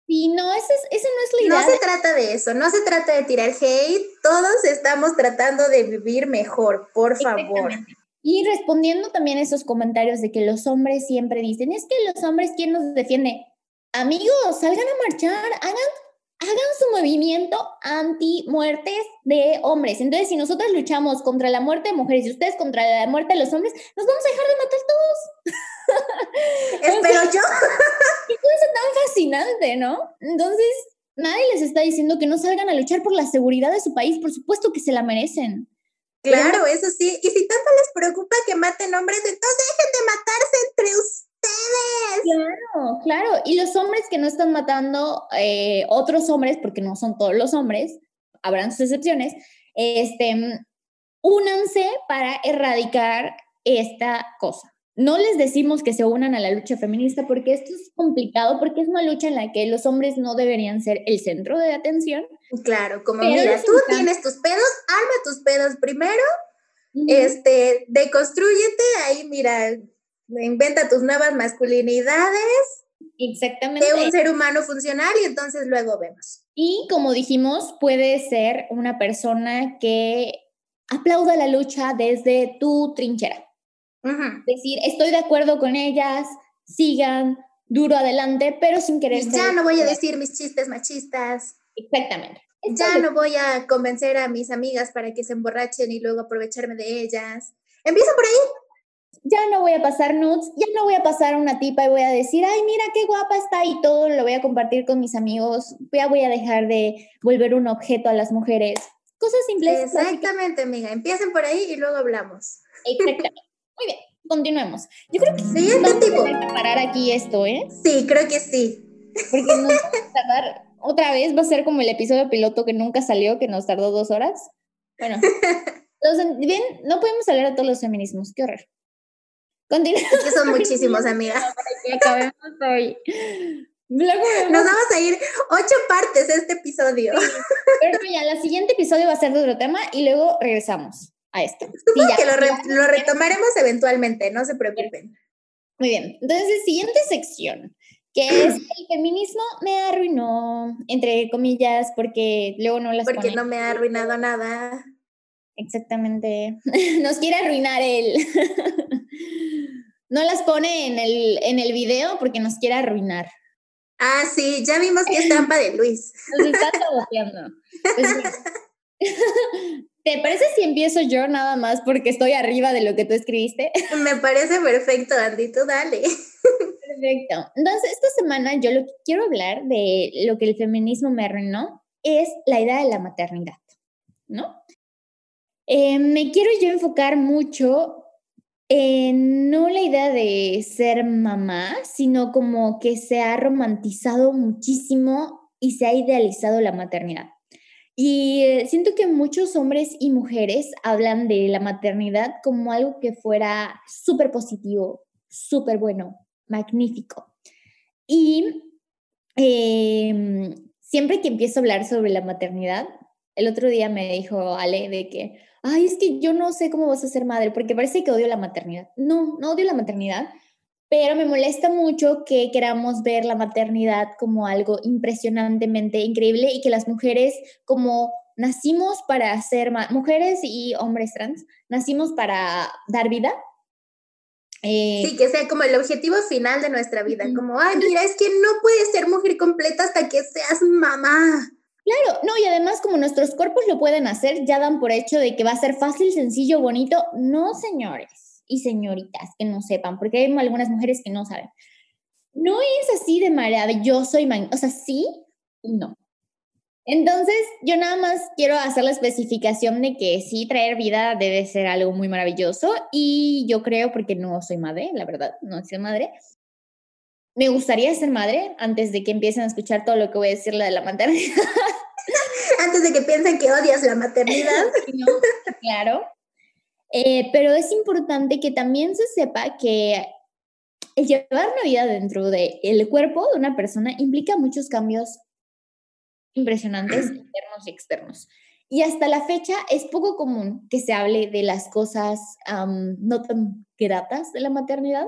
Sí, no, ese, ese no es la idea. No se trata de eso, no se trata de tirar hate, todos estamos tratando de vivir mejor, por favor. Y respondiendo también a esos comentarios de que los hombres siempre dicen, es que los hombres, ¿quién nos defiende? Amigos, salgan a marchar, hagan, hagan su movimiento anti-muertes de hombres. Entonces, si nosotros luchamos contra la muerte de mujeres y ustedes contra la muerte de los hombres, nos vamos a dejar de matar todos. Espero yo. Qué cosa tan fascinante, ¿no? Entonces, nadie les está diciendo que no salgan a luchar por la seguridad de su país, por supuesto que se la merecen. Claro, eso sí. Y si tanto les preocupa que maten hombres, entonces dejen de matarse entre ustedes. Claro, claro. Y los hombres que no están matando eh, otros hombres, porque no son todos los hombres, habrán sus excepciones, este, únanse para erradicar esta cosa. No les decimos que se unan a la lucha feminista porque esto es complicado, porque es una lucha en la que los hombres no deberían ser el centro de atención. Claro, como mira, tú tienes tus pedos, arma tus pedos primero, este, deconstrúyete, ahí mira, inventa tus nuevas masculinidades. Exactamente. De un ser humano funcional y entonces luego vemos. Y como dijimos, puede ser una persona que aplauda la lucha desde tu trinchera. Decir, estoy de acuerdo con ellas, sigan duro adelante, pero sin querer. ya no voy a decir mis chistes machistas. Exactamente. Ya no voy a convencer a mis amigas para que se emborrachen y luego aprovecharme de ellas. Empieza por ahí. Ya no voy a pasar nudes, ya no voy a pasar una tipa y voy a decir, ay, mira qué guapa está y todo lo voy a compartir con mis amigos. Ya voy a dejar de volver un objeto a las mujeres. Cosas simples. Exactamente, amiga. Empiecen por ahí y luego hablamos. Exactamente. Muy bien, continuemos. Yo creo que sí, vamos tipo. a que parar aquí esto, ¿eh? Sí, creo que sí. Porque nos vamos a tardar otra vez, va a ser como el episodio piloto que nunca salió, que nos tardó dos horas. Bueno, bien, no podemos hablar de todos los feminismos, qué horror. Continuamos. Que son muchísimos, amiga. Que acabemos hoy. Luego Nos vamos a ir ocho partes de este episodio. Pero ya, el siguiente episodio va a ser de otro tema y luego regresamos a esto. Sí, Supongo que lo, re- lo retomaremos eventualmente, no se preocupen. Muy bien. Entonces, siguiente sección, que es el feminismo me arruinó, entre comillas, porque luego no las Porque no me ha arruinado nada. Exactamente. Nos quiere arruinar él. no las pone en el, en el video porque nos quiere arruinar. Ah, sí, ya vimos que es trampa de Luis. Nos está saboteando. Pues. ¿Te parece si empiezo yo nada más porque estoy arriba de lo que tú escribiste? Me parece perfecto, Andy, tú dale. Perfecto. Entonces, esta semana yo lo que quiero hablar de lo que el feminismo me arruinó es la idea de la maternidad, ¿no? Eh, me quiero yo enfocar mucho en no la idea de ser mamá, sino como que se ha romantizado muchísimo y se ha idealizado la maternidad. Y eh, siento que muchos hombres y mujeres hablan de la maternidad como algo que fuera súper positivo, súper bueno, magnífico. Y eh, siempre que empiezo a hablar sobre la maternidad, el otro día me dijo Ale de que, ay, es que yo no sé cómo vas a ser madre, porque parece que odio la maternidad. No, no odio la maternidad, pero me molesta mucho que queramos ver la maternidad como algo impresionantemente increíble y que las mujeres como nacimos para ser mujeres y hombres trans, nacimos para dar vida. Eh, Sí, que sea como el objetivo final de nuestra vida. Como, ay, mira, es que no puedes ser mujer completa hasta que seas mamá. Claro, no, y además como nuestros cuerpos lo pueden hacer, ya dan por hecho de que va a ser fácil, sencillo, bonito. No, señores y señoritas que no sepan, porque hay algunas mujeres que no saben. No es así de maravilloso y man- o sea, sí y no. Entonces, yo nada más quiero hacer la especificación de que sí, traer vida debe ser algo muy maravilloso y yo creo, porque no soy madre, la verdad, no soy madre, me gustaría ser madre antes de que empiecen a escuchar todo lo que voy a decirle de la maternidad. Antes de que piensen que odias la maternidad. ¿no? Claro. Eh, pero es importante que también se sepa que el llevar una vida dentro del cuerpo de una persona implica muchos cambios impresionantes internos y externos. Y hasta la fecha es poco común que se hable de las cosas am, no tan gratas de la maternidad.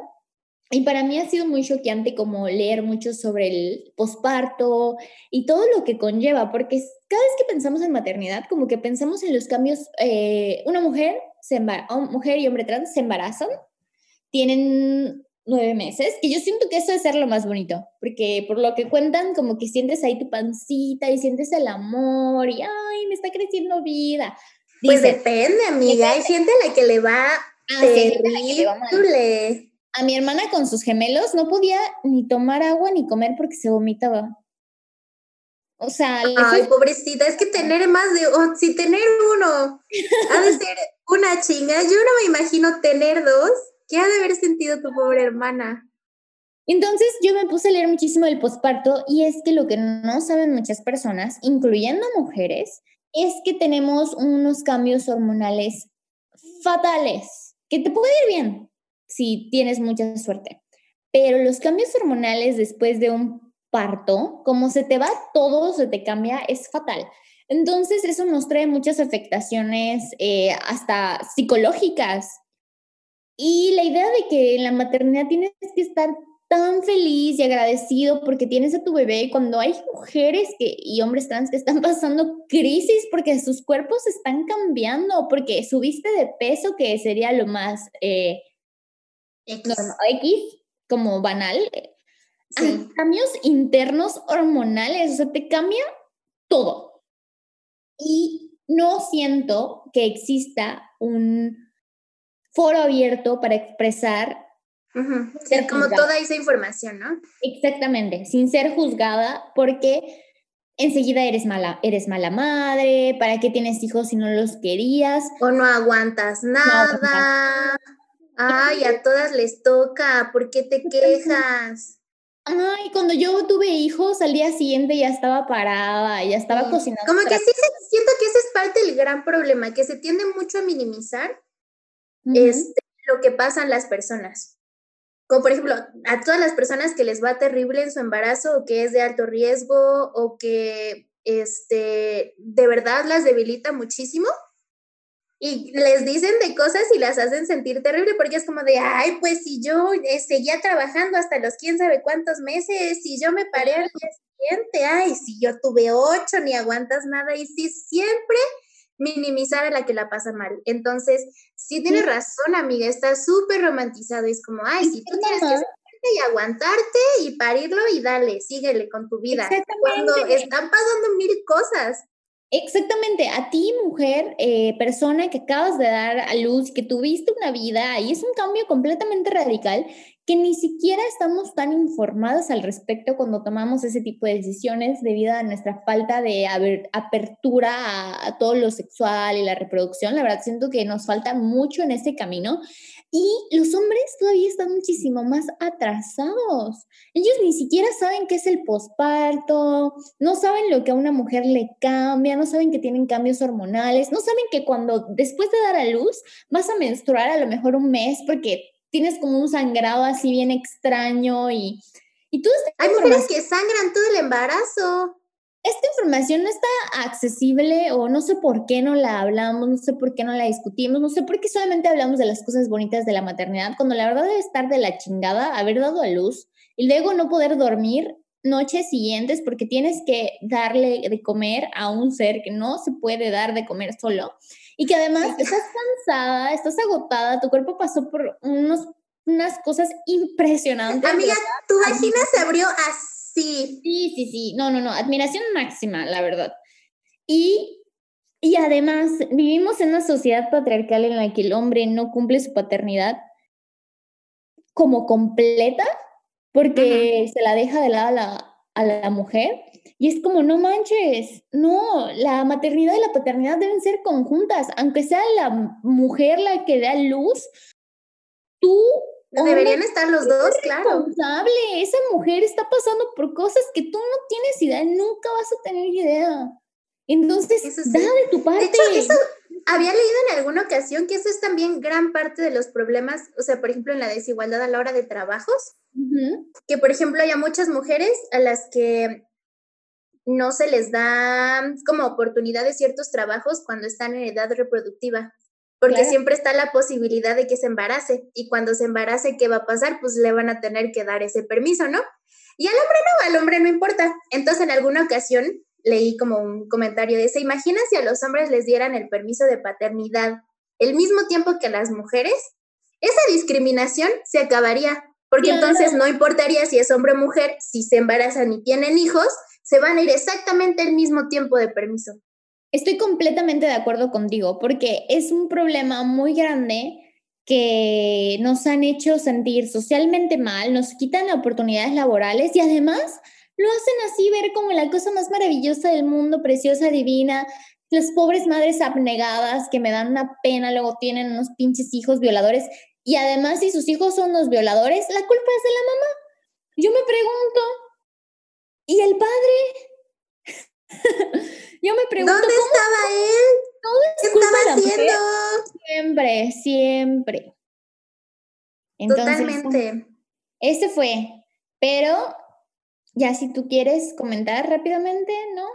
Y para mí ha sido muy choqueante como leer mucho sobre el posparto y todo lo que conlleva, porque cada vez que pensamos en maternidad, como que pensamos en los cambios, eh, una mujer, se mujer y hombre trans se embarazan, tienen nueve meses, que yo siento que eso es ser lo más bonito, porque por lo que cuentan, como que sientes ahí tu pancita y sientes el amor y, ay, me está creciendo vida. Pues depende, amiga. Hay gente a la que le va "Ah, hay gente a la que le va mal". terrible. A mi hermana con sus gemelos no podía ni tomar agua ni comer porque se vomitaba. O sea, Ay, pobrecita, es que tener más de, oh, si tener uno ha de ser una chinga. Yo no me imagino tener dos. ¿Qué ha de haber sentido tu pobre hermana? Entonces yo me puse a leer muchísimo del posparto y es que lo que no saben muchas personas, incluyendo mujeres, es que tenemos unos cambios hormonales fatales, que te puede ir bien si tienes mucha suerte, pero los cambios hormonales después de un parto, como se te va todo, se te cambia, es fatal. Entonces eso nos trae muchas afectaciones eh, hasta psicológicas. Y la idea de que en la maternidad tienes que estar tan feliz y agradecido porque tienes a tu bebé cuando hay mujeres que, y hombres trans que están pasando crisis porque sus cuerpos están cambiando, porque subiste de peso, que sería lo más eh, normal, X, como banal. Sí. Hay cambios internos hormonales, o sea, te cambia todo. Y no siento que exista un foro abierto para expresar Sí, Ser como juzgada. toda esa información, ¿no? Exactamente, sin ser juzgada, porque enseguida eres mala, eres mala madre, ¿para qué tienes hijos si no los querías? O no aguantas nada. Ay, a todas les toca. ¿Por qué te quejas? Ay, cuando yo tuve hijos, al día siguiente ya estaba parada, ya estaba Sí. cocinando. Como que sí se, siento que ese es parte del gran problema, que se tiende mucho a minimizar este, lo que pasan las personas. como por ejemplo, a todas las personas que les va terrible en su embarazo o que es de alto riesgo o que este, de verdad las debilita muchísimo y les dicen de cosas y las hacen sentir terrible porque es como de, ay, pues si yo eh, seguía trabajando hasta los quién sabe cuántos meses, si yo me paré al día siguiente, ay, si yo tuve ocho, ni aguantas nada y si siempre minimizar a la que la pasa mal. Entonces, sí tienes razón, amiga, está súper romantizado. Es como, ay, si tú tienes que y aguantarte y parirlo y dale, síguele con tu vida. Cuando están pasando mil cosas. Exactamente, a ti mujer, eh, persona que acabas de dar a luz, que tuviste una vida y es un cambio completamente radical que ni siquiera estamos tan informadas al respecto cuando tomamos ese tipo de decisiones debido a nuestra falta de apertura a, a, todo lo sexual y la reproducción. La verdad, siento que nos falta mucho en ese camino. Y los hombres todavía están muchísimo más atrasados. Ellos ni siquiera saben qué es el posparto, no saben lo que a una mujer le cambia, no saben que tienen cambios hormonales, no saben que cuando después de dar a luz vas a menstruar a lo mejor un mes porque tienes como un sangrado así bien extraño y, y tú... Hay mujeres que sangran todo el embarazo. Esta información no está accesible o no sé por qué no la hablamos, no sé por qué no la discutimos, no sé por qué solamente hablamos de las cosas bonitas de la maternidad, cuando la verdad debe estar de la chingada haber dado a luz y luego no poder dormir noches siguientes porque tienes que darle de comer a un ser que no se puede dar de comer solo y que además estás cansada, estás agotada, tu cuerpo pasó por unos, unas cosas impresionantes. Amiga, tu vagina se abrió así. Sí, sí, sí, no, no, no, admiración máxima, la verdad. Y, y además vivimos en una sociedad patriarcal en la que el hombre no cumple su paternidad como completa porque se la deja de lado a la, a la mujer. Y es como, no manches, no, la maternidad y la paternidad deben ser conjuntas, aunque sea la mujer la que da luz, tú... Deberían estar los dos, claro. Responsable. Esa mujer está pasando por cosas que tú no tienes idea, nunca vas a tener idea. Entonces, da de tu parte. De hecho, eso había leído en alguna ocasión que eso es también gran parte de los problemas, o sea, por ejemplo, en la desigualdad a la hora de trabajos, que por ejemplo hay muchas mujeres a las que no se les da como oportunidad de ciertos trabajos cuando están en edad reproductiva, porque siempre está la posibilidad de que se embarace y cuando se embarace, ¿qué va a pasar? Pues le van a tener que dar ese permiso, ¿no? Y al hombre no, al hombre no importa. Entonces en alguna ocasión leí como un comentario de ese, imagina si a los hombres les dieran el permiso de paternidad el mismo tiempo que a las mujeres, esa discriminación se acabaría, porque entonces no importaría si es hombre o mujer, si se embarazan y tienen hijos, se van a ir exactamente el mismo tiempo de permiso. Estoy completamente de acuerdo contigo, porque es un problema muy grande que nos han hecho sentir socialmente mal, nos quitan oportunidades laborales y además lo hacen así ver como la cosa más maravillosa del mundo, preciosa, divina. Las pobres madres abnegadas que me dan una pena, luego tienen unos pinches hijos violadores. Y además, si sus hijos son los violadores, la culpa es de la mamá. Yo me pregunto, ¿Y el padre? Yo me pregunto. ¿Dónde estaba él? ¿Qué estaba haciendo? Siempre, siempre. Totalmente. Ese fue. Pero, ya si tú quieres comentar rápidamente, ¿no?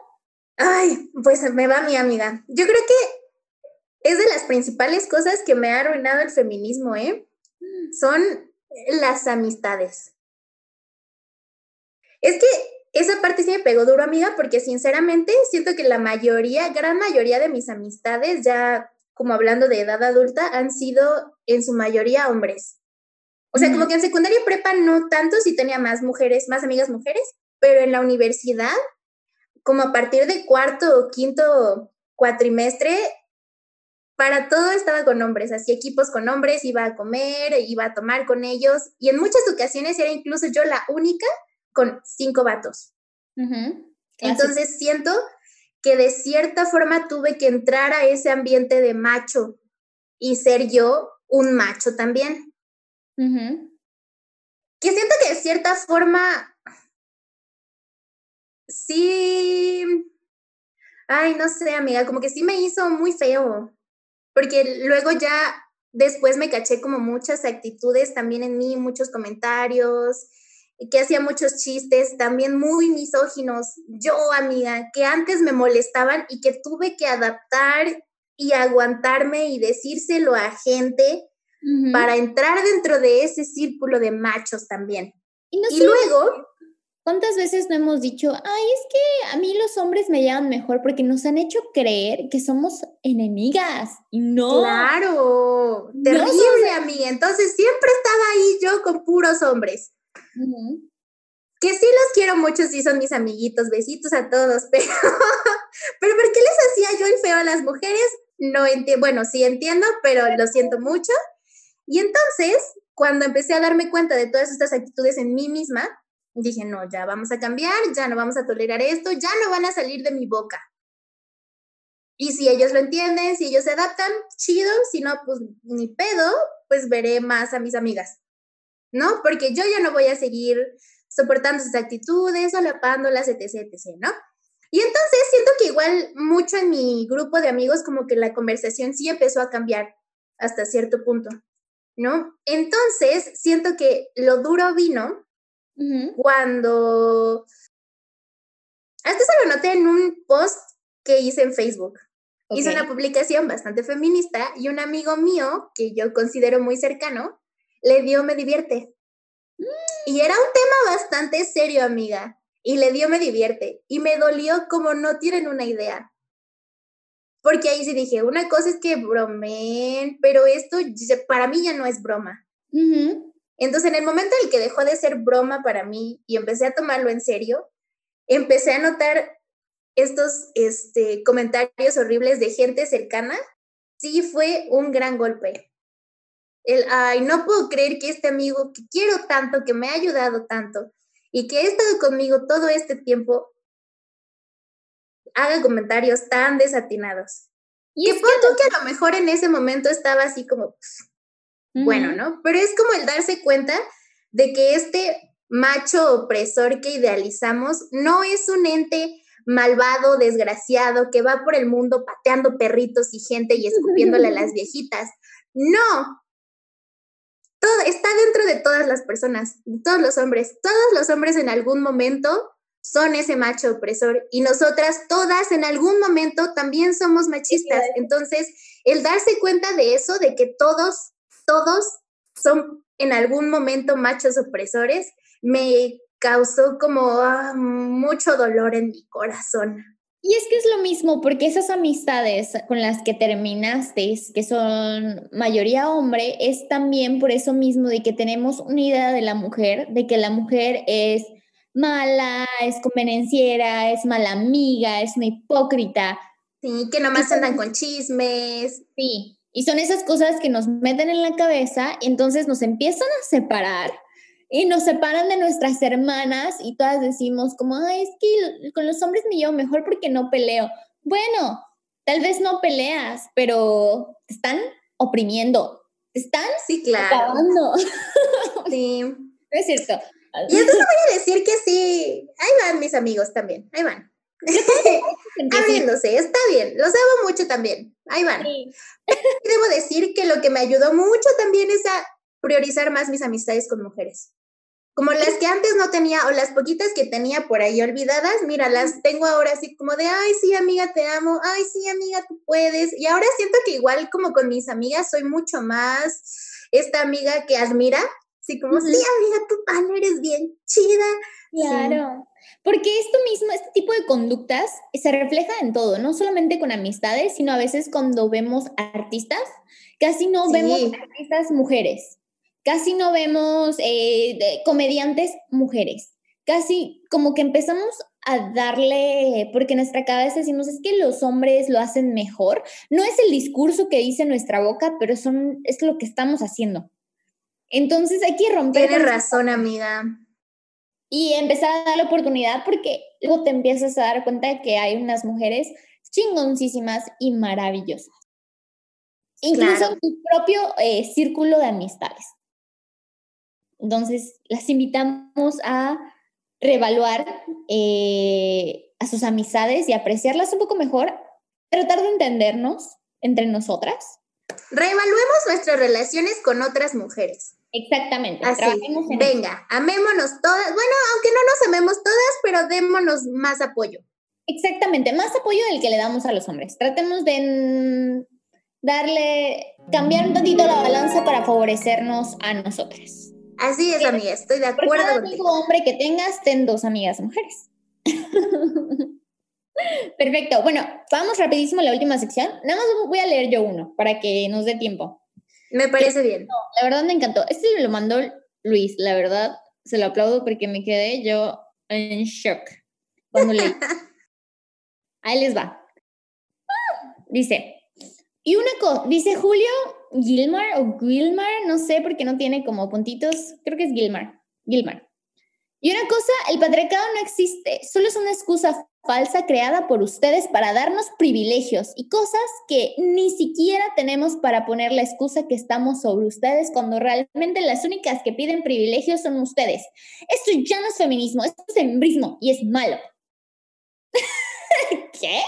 Ay, pues me va mi amiga. Yo creo que es de las principales cosas que me ha arruinado el feminismo, ¿eh? Mm. Son las amistades. Es que esa parte sí me pegó duro, amiga, porque sinceramente siento que la mayoría, gran mayoría de mis amistades, ya como hablando de edad adulta, han sido en su mayoría hombres. O sea, como que en secundaria y prepa no tanto, sí tenía más mujeres, más amigas mujeres, pero en la universidad, como a partir de cuarto o quinto cuatrimestre, para todo estaba con hombres, hacía equipos con hombres, iba a comer, iba a tomar con ellos, y en muchas ocasiones era incluso yo la única con cinco vatos. Entonces siento que de cierta forma tuve que entrar a ese ambiente de macho y ser yo un macho también. Que siento que de cierta forma sí, ay, no sé, amiga, como que sí me hizo muy feo, porque luego ya después me caché como muchas actitudes también en mí, muchos comentarios, que hacía muchos chistes, también muy misóginos. Yo, amiga, que antes me molestaban y que tuve que adaptar y aguantarme y decírselo a gente para entrar dentro de ese círculo de machos también. Y, luego... ¿Cuántas veces no hemos dicho, ay, es que a mí los hombres me llevan mejor porque nos han hecho creer que somos enemigas? Y no. Claro, terrible, amiga. Entonces siempre estaba ahí yo con puros hombres. Que sí los quiero mucho, sí son mis amiguitos, besitos a todos, pero, pero ¿por qué les hacía yo el feo a las mujeres? No entiendo, bueno, sí entiendo, pero lo siento mucho. Y entonces, cuando empecé a darme cuenta de todas estas actitudes en mí misma, dije, no, ya vamos a cambiar, ya no vamos a tolerar esto, ya no van a salir de mi boca. Y si ellos lo entienden, si ellos se adaptan, chido, si no, pues ni pedo, pues veré más a mis amigas, ¿no? Porque yo ya no voy a seguir soportando sus actitudes, solapándolas, etc., etc., ¿no? Y entonces siento que igual mucho en mi grupo de amigos como que la conversación sí empezó a cambiar hasta cierto punto. ¿no? Entonces, siento que lo duro vino cuando... Esto se lo noté en un post que hice en Facebook. Hice una publicación bastante feminista y un amigo mío, que yo considero muy cercano, le dio me divierte. Y era un tema bastante serio, amiga. Y le dio me divierte. Y me dolió como no tienen una idea. Porque ahí sí dije, una cosa es que bromen, pero esto para mí ya no es broma. Entonces, en el momento en el que dejó de ser broma para mí y empecé a tomarlo en serio, empecé a notar estos este, comentarios horribles de gente cercana. Sí, fue un gran golpe. El, ay, no puedo creer que este amigo que quiero tanto, que me ha ayudado tanto y que ha estado conmigo todo este tiempo, haga comentarios tan desatinados. Y que es que, que a lo mejor en ese momento estaba así como, pues, bueno, ¿no? Pero es como el darse cuenta de que este macho opresor que idealizamos no es un ente malvado, desgraciado, que va por el mundo pateando perritos y gente y escupiéndole a las viejitas. No. Todo está dentro de todas las personas, de todos los hombres. Todos los hombres en algún momento son ese macho opresor y nosotras todas en algún momento también somos machistas. Entonces, el darse cuenta de eso, de que todos, todos son en algún momento machos opresores, me causó como ah, mucho dolor en mi corazón. Y es que es lo mismo, porque esas amistades con las que terminaste, que son mayoría hombre, es también por eso mismo de que tenemos una idea de la mujer, de que la mujer es mala, es convenenciera, es mala amiga, es una hipócrita. Sí, que nomás andan con chismes. Sí, y son esas cosas que nos meten en la cabeza y entonces nos empiezan a separar y nos separan de nuestras hermanas y todas decimos como, ay, es que con los hombres me llevo mejor porque no peleo. Bueno, tal vez no peleas, pero te están oprimiendo, te están sí, claro. Sí. es cierto. Y entonces voy a decir que sí, ahí van mis amigos también, ahí van. Abriéndose, está bien, los amo mucho también, ahí van. Debo decir que lo que me ayudó mucho también es a priorizar más mis amistades con mujeres. Como las que antes no tenía o las poquitas que tenía por ahí olvidadas, mira, las tengo ahora así como de, ay, sí, amiga, te amo, ay, sí, amiga, tú puedes. Y ahora siento que igual como con mis amigas soy mucho más esta amiga que admira, Sí, como, sí, amiga, tú eres bien chida. Claro. Porque esto mismo, este tipo de conductas se refleja en todo, no solamente con amistades, sino a veces cuando vemos artistas, casi no vemos artistas mujeres, casi no vemos eh, comediantes mujeres, casi como que empezamos a darle, porque en nuestra cabeza decimos, es que los hombres lo hacen mejor, no es el discurso que dice nuestra boca, pero son, es lo que estamos haciendo. Entonces hay que romper. Tienes razón, amiga. Y empezar a dar la oportunidad porque luego te empiezas a dar cuenta de que hay unas mujeres chingoncísimas y maravillosas. Incluso en tu propio eh, círculo de amistades. Entonces, las invitamos a reevaluar eh, a sus amistades y apreciarlas un poco mejor, tratar de entendernos entre nosotras reevaluemos nuestras relaciones con otras mujeres. Exactamente. Así, trabajemos en venga, amémonos todas. Bueno, aunque no nos amemos todas, pero démonos más apoyo. Exactamente, más apoyo del que le damos a los hombres. Tratemos de darle, cambiar un tantito la balanza para favorecernos a nosotras. Así es, amiga, estoy de Por acuerdo cada contigo. amigo hombre que tengas, ten dos amigas mujeres. Perfecto. Bueno, vamos rapidísimo a la última sección. Nada más voy a leer yo uno para que nos dé tiempo. Me parece bien. La verdad me encantó. Este me lo mandó Luis, la verdad se lo aplaudo porque me quedé yo en shock cuando leí. Ahí les va. Dice, y una cosa, dice Julio Gilmar o Gilmar, no sé porque no tiene como puntitos, creo que es Gilmar, Gilmar. Y una cosa, el patriarcado no existe, solo es una excusa falsa creada por ustedes para darnos privilegios y cosas que ni siquiera tenemos para poner la excusa que estamos sobre ustedes cuando realmente las únicas que piden privilegios son ustedes. Esto ya no es feminismo, esto es feminismo y es malo. ¿Qué?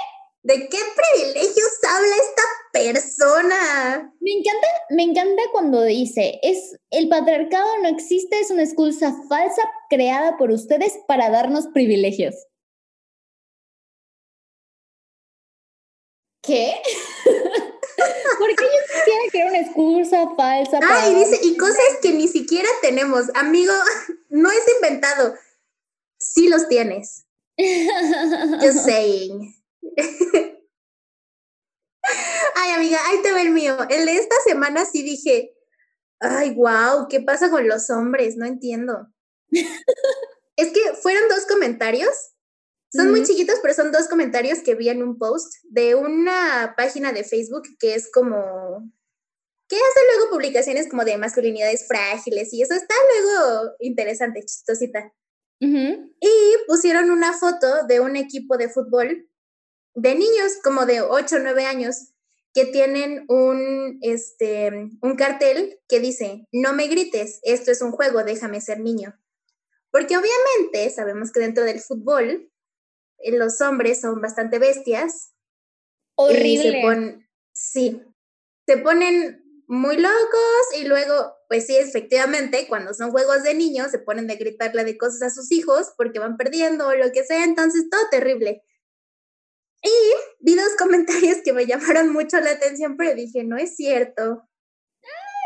¿De qué privilegios habla esta persona? Me encanta, me encanta cuando dice, es el patriarcado no existe, es una excusa falsa creada por ustedes para darnos privilegios. ¿Qué? ¿Por qué yo quisiera crear una excusa falsa? Ah, y dice, y cosas que ni siquiera tenemos. Amigo, no es inventado. Sí los tienes. Just saying. Ay, amiga, ahí te ve el mío. El de esta semana sí dije, ay, wow, ¿qué pasa con los hombres? No entiendo. es que fueron dos comentarios. Son muy chiquitos, pero son dos comentarios que vi en un post de una página de Facebook que es como que hace luego publicaciones como de masculinidades frágiles y eso está luego interesante, chistosita. Uh -huh. Y pusieron una foto de un equipo de fútbol de niños como de 8 o 9 años que tienen un, este, un cartel que dice, no me grites, esto es un juego, déjame ser niño. Porque obviamente sabemos que dentro del fútbol los hombres son bastante bestias. Horrible. Se pon, sí, se ponen muy locos y luego, pues sí, efectivamente, cuando son juegos de niños, se ponen de gritarle de cosas a sus hijos porque van perdiendo o lo que sea, entonces todo terrible. Y vi dos comentarios que me llamaron mucho la atención, pero dije, no es cierto.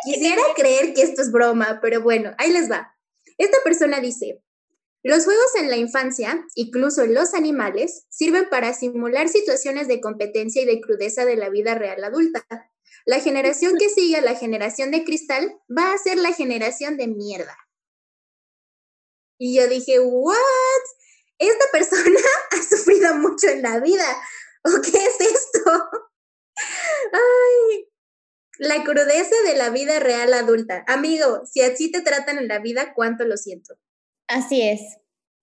Quisiera creer que esto es broma, pero bueno, ahí les va. Esta persona dice, los juegos en la infancia, incluso los animales, sirven para simular situaciones de competencia y de crudeza de la vida real adulta. La generación que sigue a la generación de cristal va a ser la generación de mierda. Y yo dije, ¿what? Esta persona ha sufrido mucho en la vida. ¿O qué es esto? Ay, la crudeza de la vida real adulta. Amigo, si así te tratan en la vida, cuánto lo siento. Así es.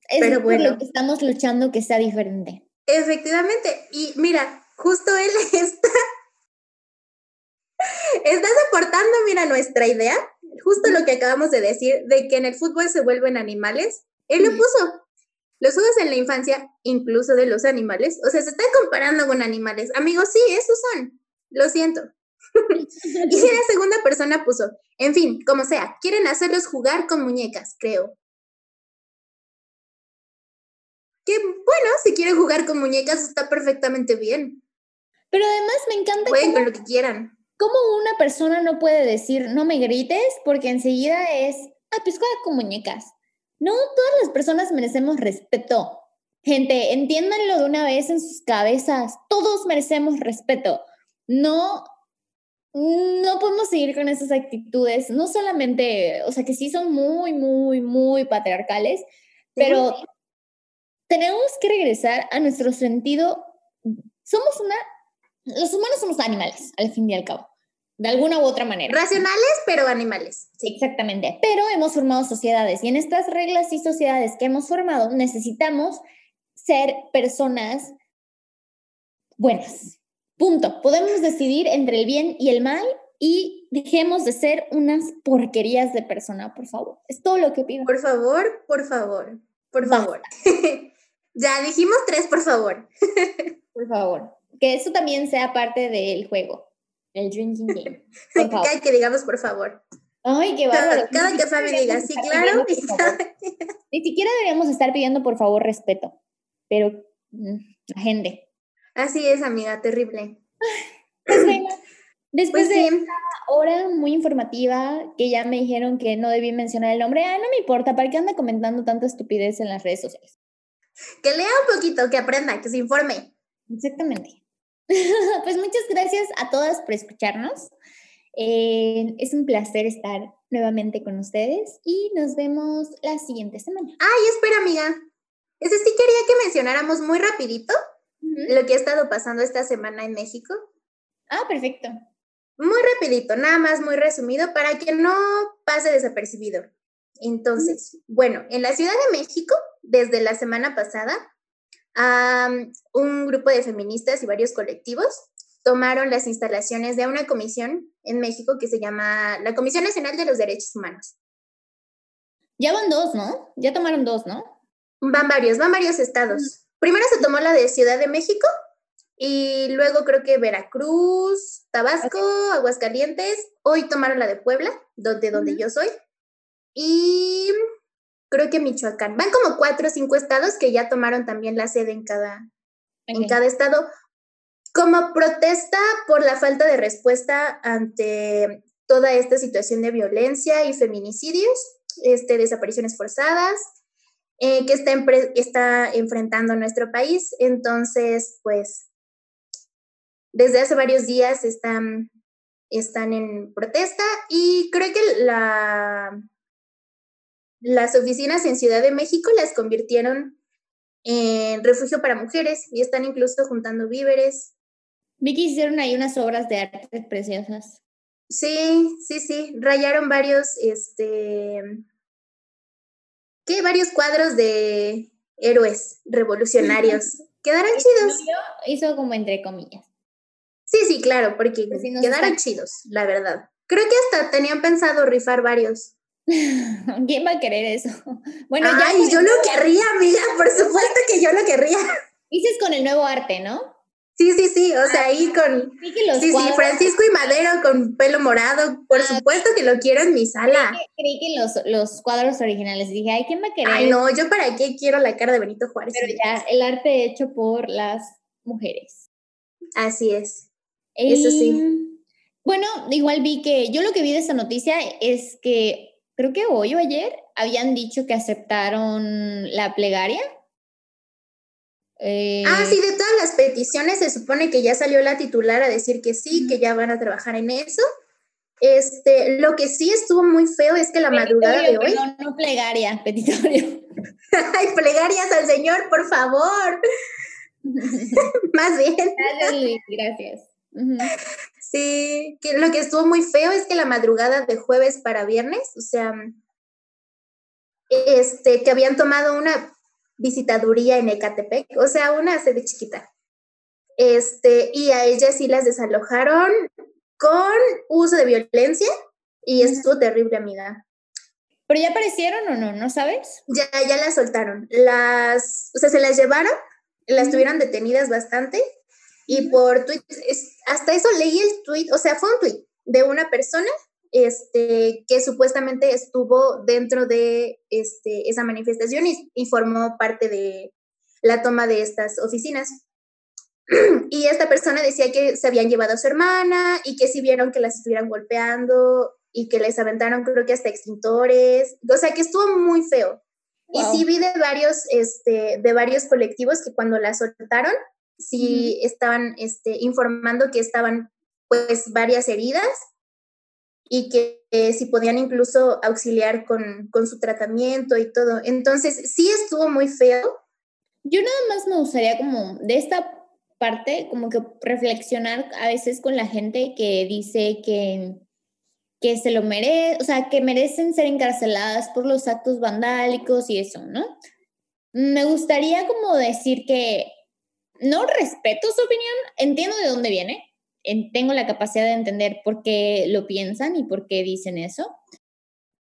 Es Pero por bueno. lo que estamos luchando que sea diferente. Efectivamente. Y mira, justo él está, está soportando, mira, nuestra idea, justo lo que acabamos de decir, de que en el fútbol se vuelven animales. Él lo puso. Los juegos en la infancia, incluso de los animales, o sea, se está comparando con animales. Amigos, sí, esos son. Lo siento. y la segunda persona puso, en fin, como sea, quieren hacerlos jugar con muñecas, creo. Que bueno, si quieren jugar con muñecas está perfectamente bien. Pero además me encanta cómo, con lo que quieran. cómo una persona no puede decir no me grites porque enseguida es, ah, pues juega con muñecas. No, todas las personas merecemos respeto. Gente, entiéndanlo de una vez en sus cabezas. Todos merecemos respeto. No, no podemos seguir con esas actitudes. No solamente, o sea, que sí son muy, muy, muy patriarcales, pero tenemos que regresar a nuestro sentido. Somos una, los humanos somos animales, al fin y al cabo, de alguna u otra manera. Racionales, pero animales. Sí, exactamente. Pero hemos formado sociedades y en estas reglas y sociedades que hemos formado necesitamos ser personas buenas. Punto. Podemos decidir entre el bien y el mal y dejemos de ser unas porquerías de persona, por favor. Es todo lo que pido. Por favor, por favor, por Basta. favor. ya dijimos tres, por favor. Por favor. Que eso también sea parte del juego. El drinking game. Cada que digamos, por favor. Ay, qué bárbaro. Cada, que Fabi diga, sí, claro. Ni siquiera deberíamos estar pidiendo, por favor, respeto. Pero, mm, gente. Así es, amiga, terrible. Pues bueno, después pues de esta hora muy informativa, que ya me dijeron que no debí mencionar el nombre, ah, no me importa, ¿para qué anda comentando tanta estupidez en las redes sociales? Que lea un poquito, que aprenda, que se informe. Exactamente. pues muchas gracias a todas por escucharnos. Eh, es un placer estar nuevamente con ustedes y nos vemos la siguiente semana. Ay, espera, amiga. Ese sí quería que mencionáramos muy rapidito lo que ha estado pasando esta semana en México. Ah, perfecto. Muy rapidito, nada más muy resumido para que no pase desapercibido. Entonces, bueno, en la Ciudad de México, desde la semana pasada, un grupo de feministas y varios colectivos tomaron las instalaciones de una comisión en México que se llama la Comisión Nacional de los Derechos Humanos. Ya van dos, ¿no? Ya tomaron dos, ¿no? Van varios, van varios estados. Primero se tomó la de Ciudad de México y luego creo que Veracruz, Tabasco, Aguascalientes. Hoy tomaron la de Puebla, donde, donde yo soy. Y creo que Michoacán. Van como cuatro o cinco estados que ya tomaron también la sede en cada, en cada estado como protesta por la falta de respuesta ante toda esta situación de violencia y feminicidios, este, desapariciones forzadas, eh, que está, está enfrentando nuestro país. Entonces, pues, desde hace varios días están, están en protesta y creo que la, las oficinas en Ciudad de México las convirtieron en refugio para mujeres y están incluso juntando víveres, Vi que hicieron ahí unas obras de arte preciosas. Sí, sí, sí. Rayaron varios, este. ¿Qué? Varios cuadros de héroes revolucionarios. Quedaron chidos. Hizo como entre comillas. Sí, sí, claro, porque pues quedaron chidos, la verdad. Creo que hasta tenían pensado rifar varios. ¿Quién va a querer eso? Bueno, Ay, ya. yo lo querría, amiga, por supuesto que yo lo querría. Dices con el nuevo arte, ¿no? Sí, sí, sí, o sea, ahí con... Sí, sí, Francisco y Madero con pelo morado, por ah, supuesto que lo quiero en mi sala. Creí que, los, los, cuadros originales, dije, ay, ¿quién va a querer? Ay, no, yo para qué quiero la cara de Benito Juárez. Pero ya, el arte hecho por las mujeres. Así es, eso sí. Bueno, igual vi que, yo lo que vi de esa noticia es que, creo que hoy o ayer, habían dicho que aceptaron la plegaria ah, sí, de todas las peticiones se supone que ya salió la titular a decir que sí, que ya van a trabajar en eso. Este, lo que sí estuvo muy feo es que la madrugada de hoy. No, no plegaria, petitorio. Ay, plegarias al Señor, por favor. Más bien. Gracias, gracias. Sí, que lo que estuvo muy feo es que la madrugada de jueves para viernes, o sea, este, que habían tomado una visitaduría en Ecatepec, o sea, una sede chiquita. Este, y a ellas sí las desalojaron con uso de violencia y estuvo terrible, amiga. ¿Pero ya aparecieron o no? ¿No sabes? Ya, ya las soltaron. Las, o sea, se las llevaron, las tuvieron detenidas bastante y por tweet, hasta eso leí el tweet, o sea, fue un tweet de una persona este, que supuestamente estuvo dentro de este, esa manifestación y, formó parte de la toma de estas oficinas. Y esta persona decía que se habían llevado a su hermana y que si vieron que las estuvieran golpeando y que les aventaron creo que hasta extintores, o sea que estuvo muy feo. Y sí vi de varios, este, de varios colectivos que cuando las soltaron, sí estaban este, informando que estaban pues varias heridas y que si podían incluso auxiliar con, con, su tratamiento y todo. Entonces, sí estuvo muy feo. Yo nada más me gustaría como de esta parte, como que reflexionar a veces con la gente que dice que, que se lo merece, o sea, que merecen ser encarceladas por los actos vandálicos y eso, ¿no? Me gustaría como decir que no respeto su opinión, entiendo de dónde viene, tengo la capacidad de entender por qué lo piensan y por qué dicen eso.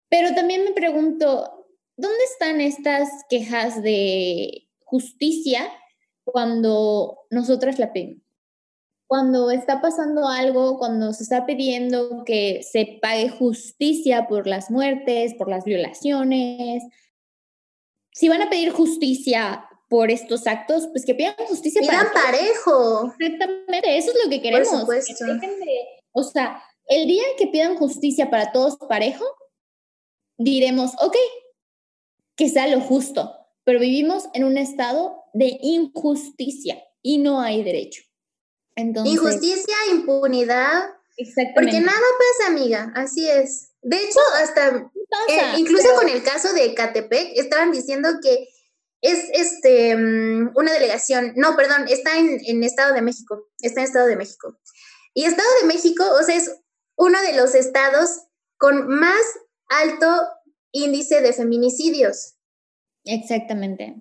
Pero también me pregunto, ¿dónde están estas quejas de justicia cuando nosotras la pedimos? cuando está pasando algo, cuando se está pidiendo que se pague justicia por las muertes, por las violaciones, si van a pedir justicia por estos actos, pues que pidan justicia pidan parejo. Exactamente, eso es lo que queremos. Por supuesto. o sea, el día que pidan justicia para todos parejo, diremos, ok, que sea lo justo, pero vivimos en un estado de injusticia y no hay derecho. Entonces, injusticia, impunidad. Exactamente. Porque nada pasa, amiga, así es. De hecho, hasta eh, incluso con el caso de Catepec, estaban diciendo que es este mm, una delegación, no, perdón, está en, en Estado de México, está en Estado de México. Y Estado de México, o sea, es uno de los estados con más alto índice de feminicidios. Exactamente.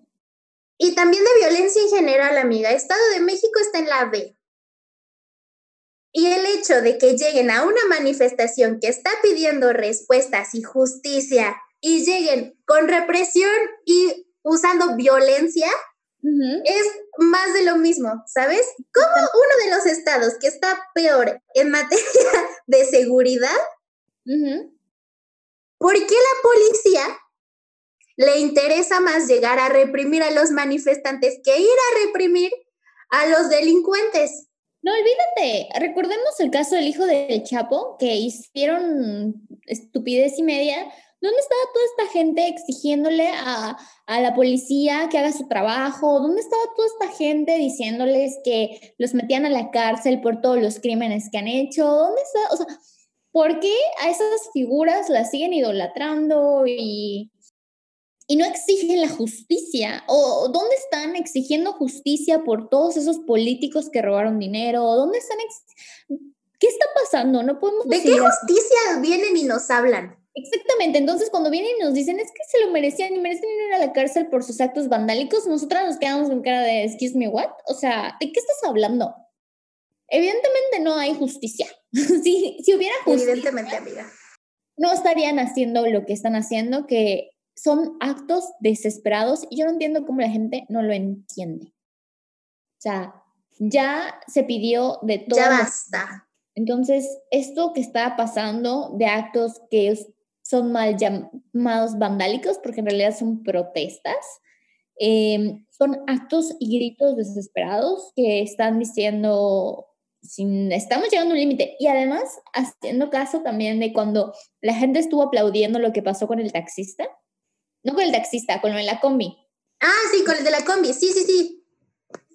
Y también de violencia en general, amiga. Estado de México está en la B. Y el hecho de que lleguen a una manifestación que está pidiendo respuestas y justicia y lleguen con represión y usando violencia, es más de lo mismo, ¿sabes? Como uno de los estados que está peor en materia de seguridad, ¿por qué la policía le interesa más llegar a reprimir a los manifestantes que ir a reprimir a los delincuentes? No, olvídate, recordemos el caso del hijo del Chapo, que hicieron estupidez y media. ¿Dónde estaba toda esta gente exigiéndole a, a, la policía que haga su trabajo? ¿Dónde estaba toda esta gente diciéndoles que los metían a la cárcel por todos los crímenes que han hecho? ¿Dónde está? O sea, ¿por qué a esas figuras las siguen idolatrando y, y no exigen la justicia? ¿O dónde están exigiendo justicia por todos esos políticos que robaron dinero? ¿Dónde están? ¿Qué está pasando? No podemos ¿De qué justicia vienen y nos hablan? Exactamente, entonces cuando vienen y nos dicen es que se lo merecían y merecen ir a la cárcel por sus actos vandálicos, nosotras nos quedamos con cara de excuse me what? O sea, ¿de qué estás hablando? Evidentemente no hay justicia. si, si hubiera justicia, Evidentemente, amiga. No estarían haciendo lo que están haciendo, que son actos desesperados y yo no entiendo cómo la gente no lo entiende. O sea, ya se pidió de todo. Ya basta. Entonces, esto que está pasando de actos que son mal llamados vandálicos, porque en realidad son protestas, em, son actos y gritos desesperados que están diciendo, sin, estamos llegando a un límite. Y además, haciendo caso también de cuando la gente estuvo aplaudiendo lo que pasó con el taxista, no con el taxista, con lo de la combi. Ah, sí, con el de la combi, sí, sí, sí.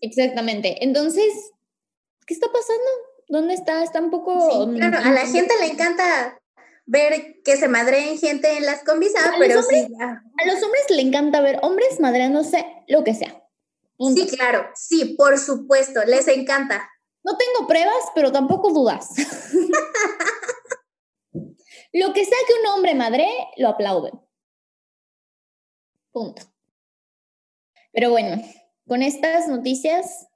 Exactamente. Entonces, ¿qué está pasando? ¿Dónde está? Está un poco... Sí, claro, a la gente le encanta ver que se madreen gente en las combis, ah, pero sí. A los hombres le encanta ver hombres madreándose lo que sea. Sí, claro, sí, por supuesto, les encanta. No tengo pruebas, pero tampoco dudas. lo que sea que un hombre madre, lo aplauden. Punto. Pero bueno, con estas noticias,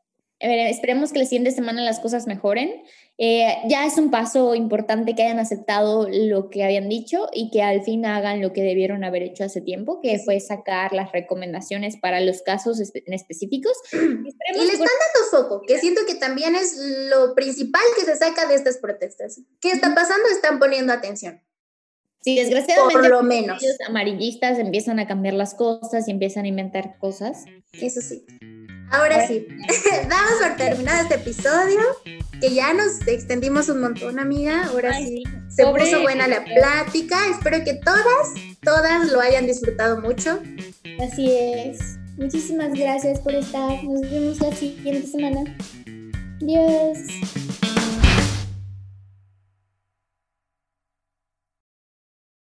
esperemos que la siguiente semana las cosas mejoren. Eh, ya es un paso importante que hayan aceptado lo que habían dicho y que al fin hagan lo que debieron haber hecho hace tiempo, que fue sacar las recomendaciones para los casos en específicos. y le están dando foco, que siento que también es lo principal que se saca de estas protestas. ¿Qué está pasando? Están poniendo atención. Sí, desgraciadamente Por lo menos. los amarillistas empiezan a cambiar las cosas y empiezan a inventar cosas. Eso sí. Ahora sí, damos por terminado este episodio, que ya nos extendimos un montón, amiga. Ahora sí, se puso buena la plática. Espero que todas, todas lo hayan disfrutado mucho. Así es. Muchísimas gracias por estar. Nos vemos la siguiente semana. Adiós.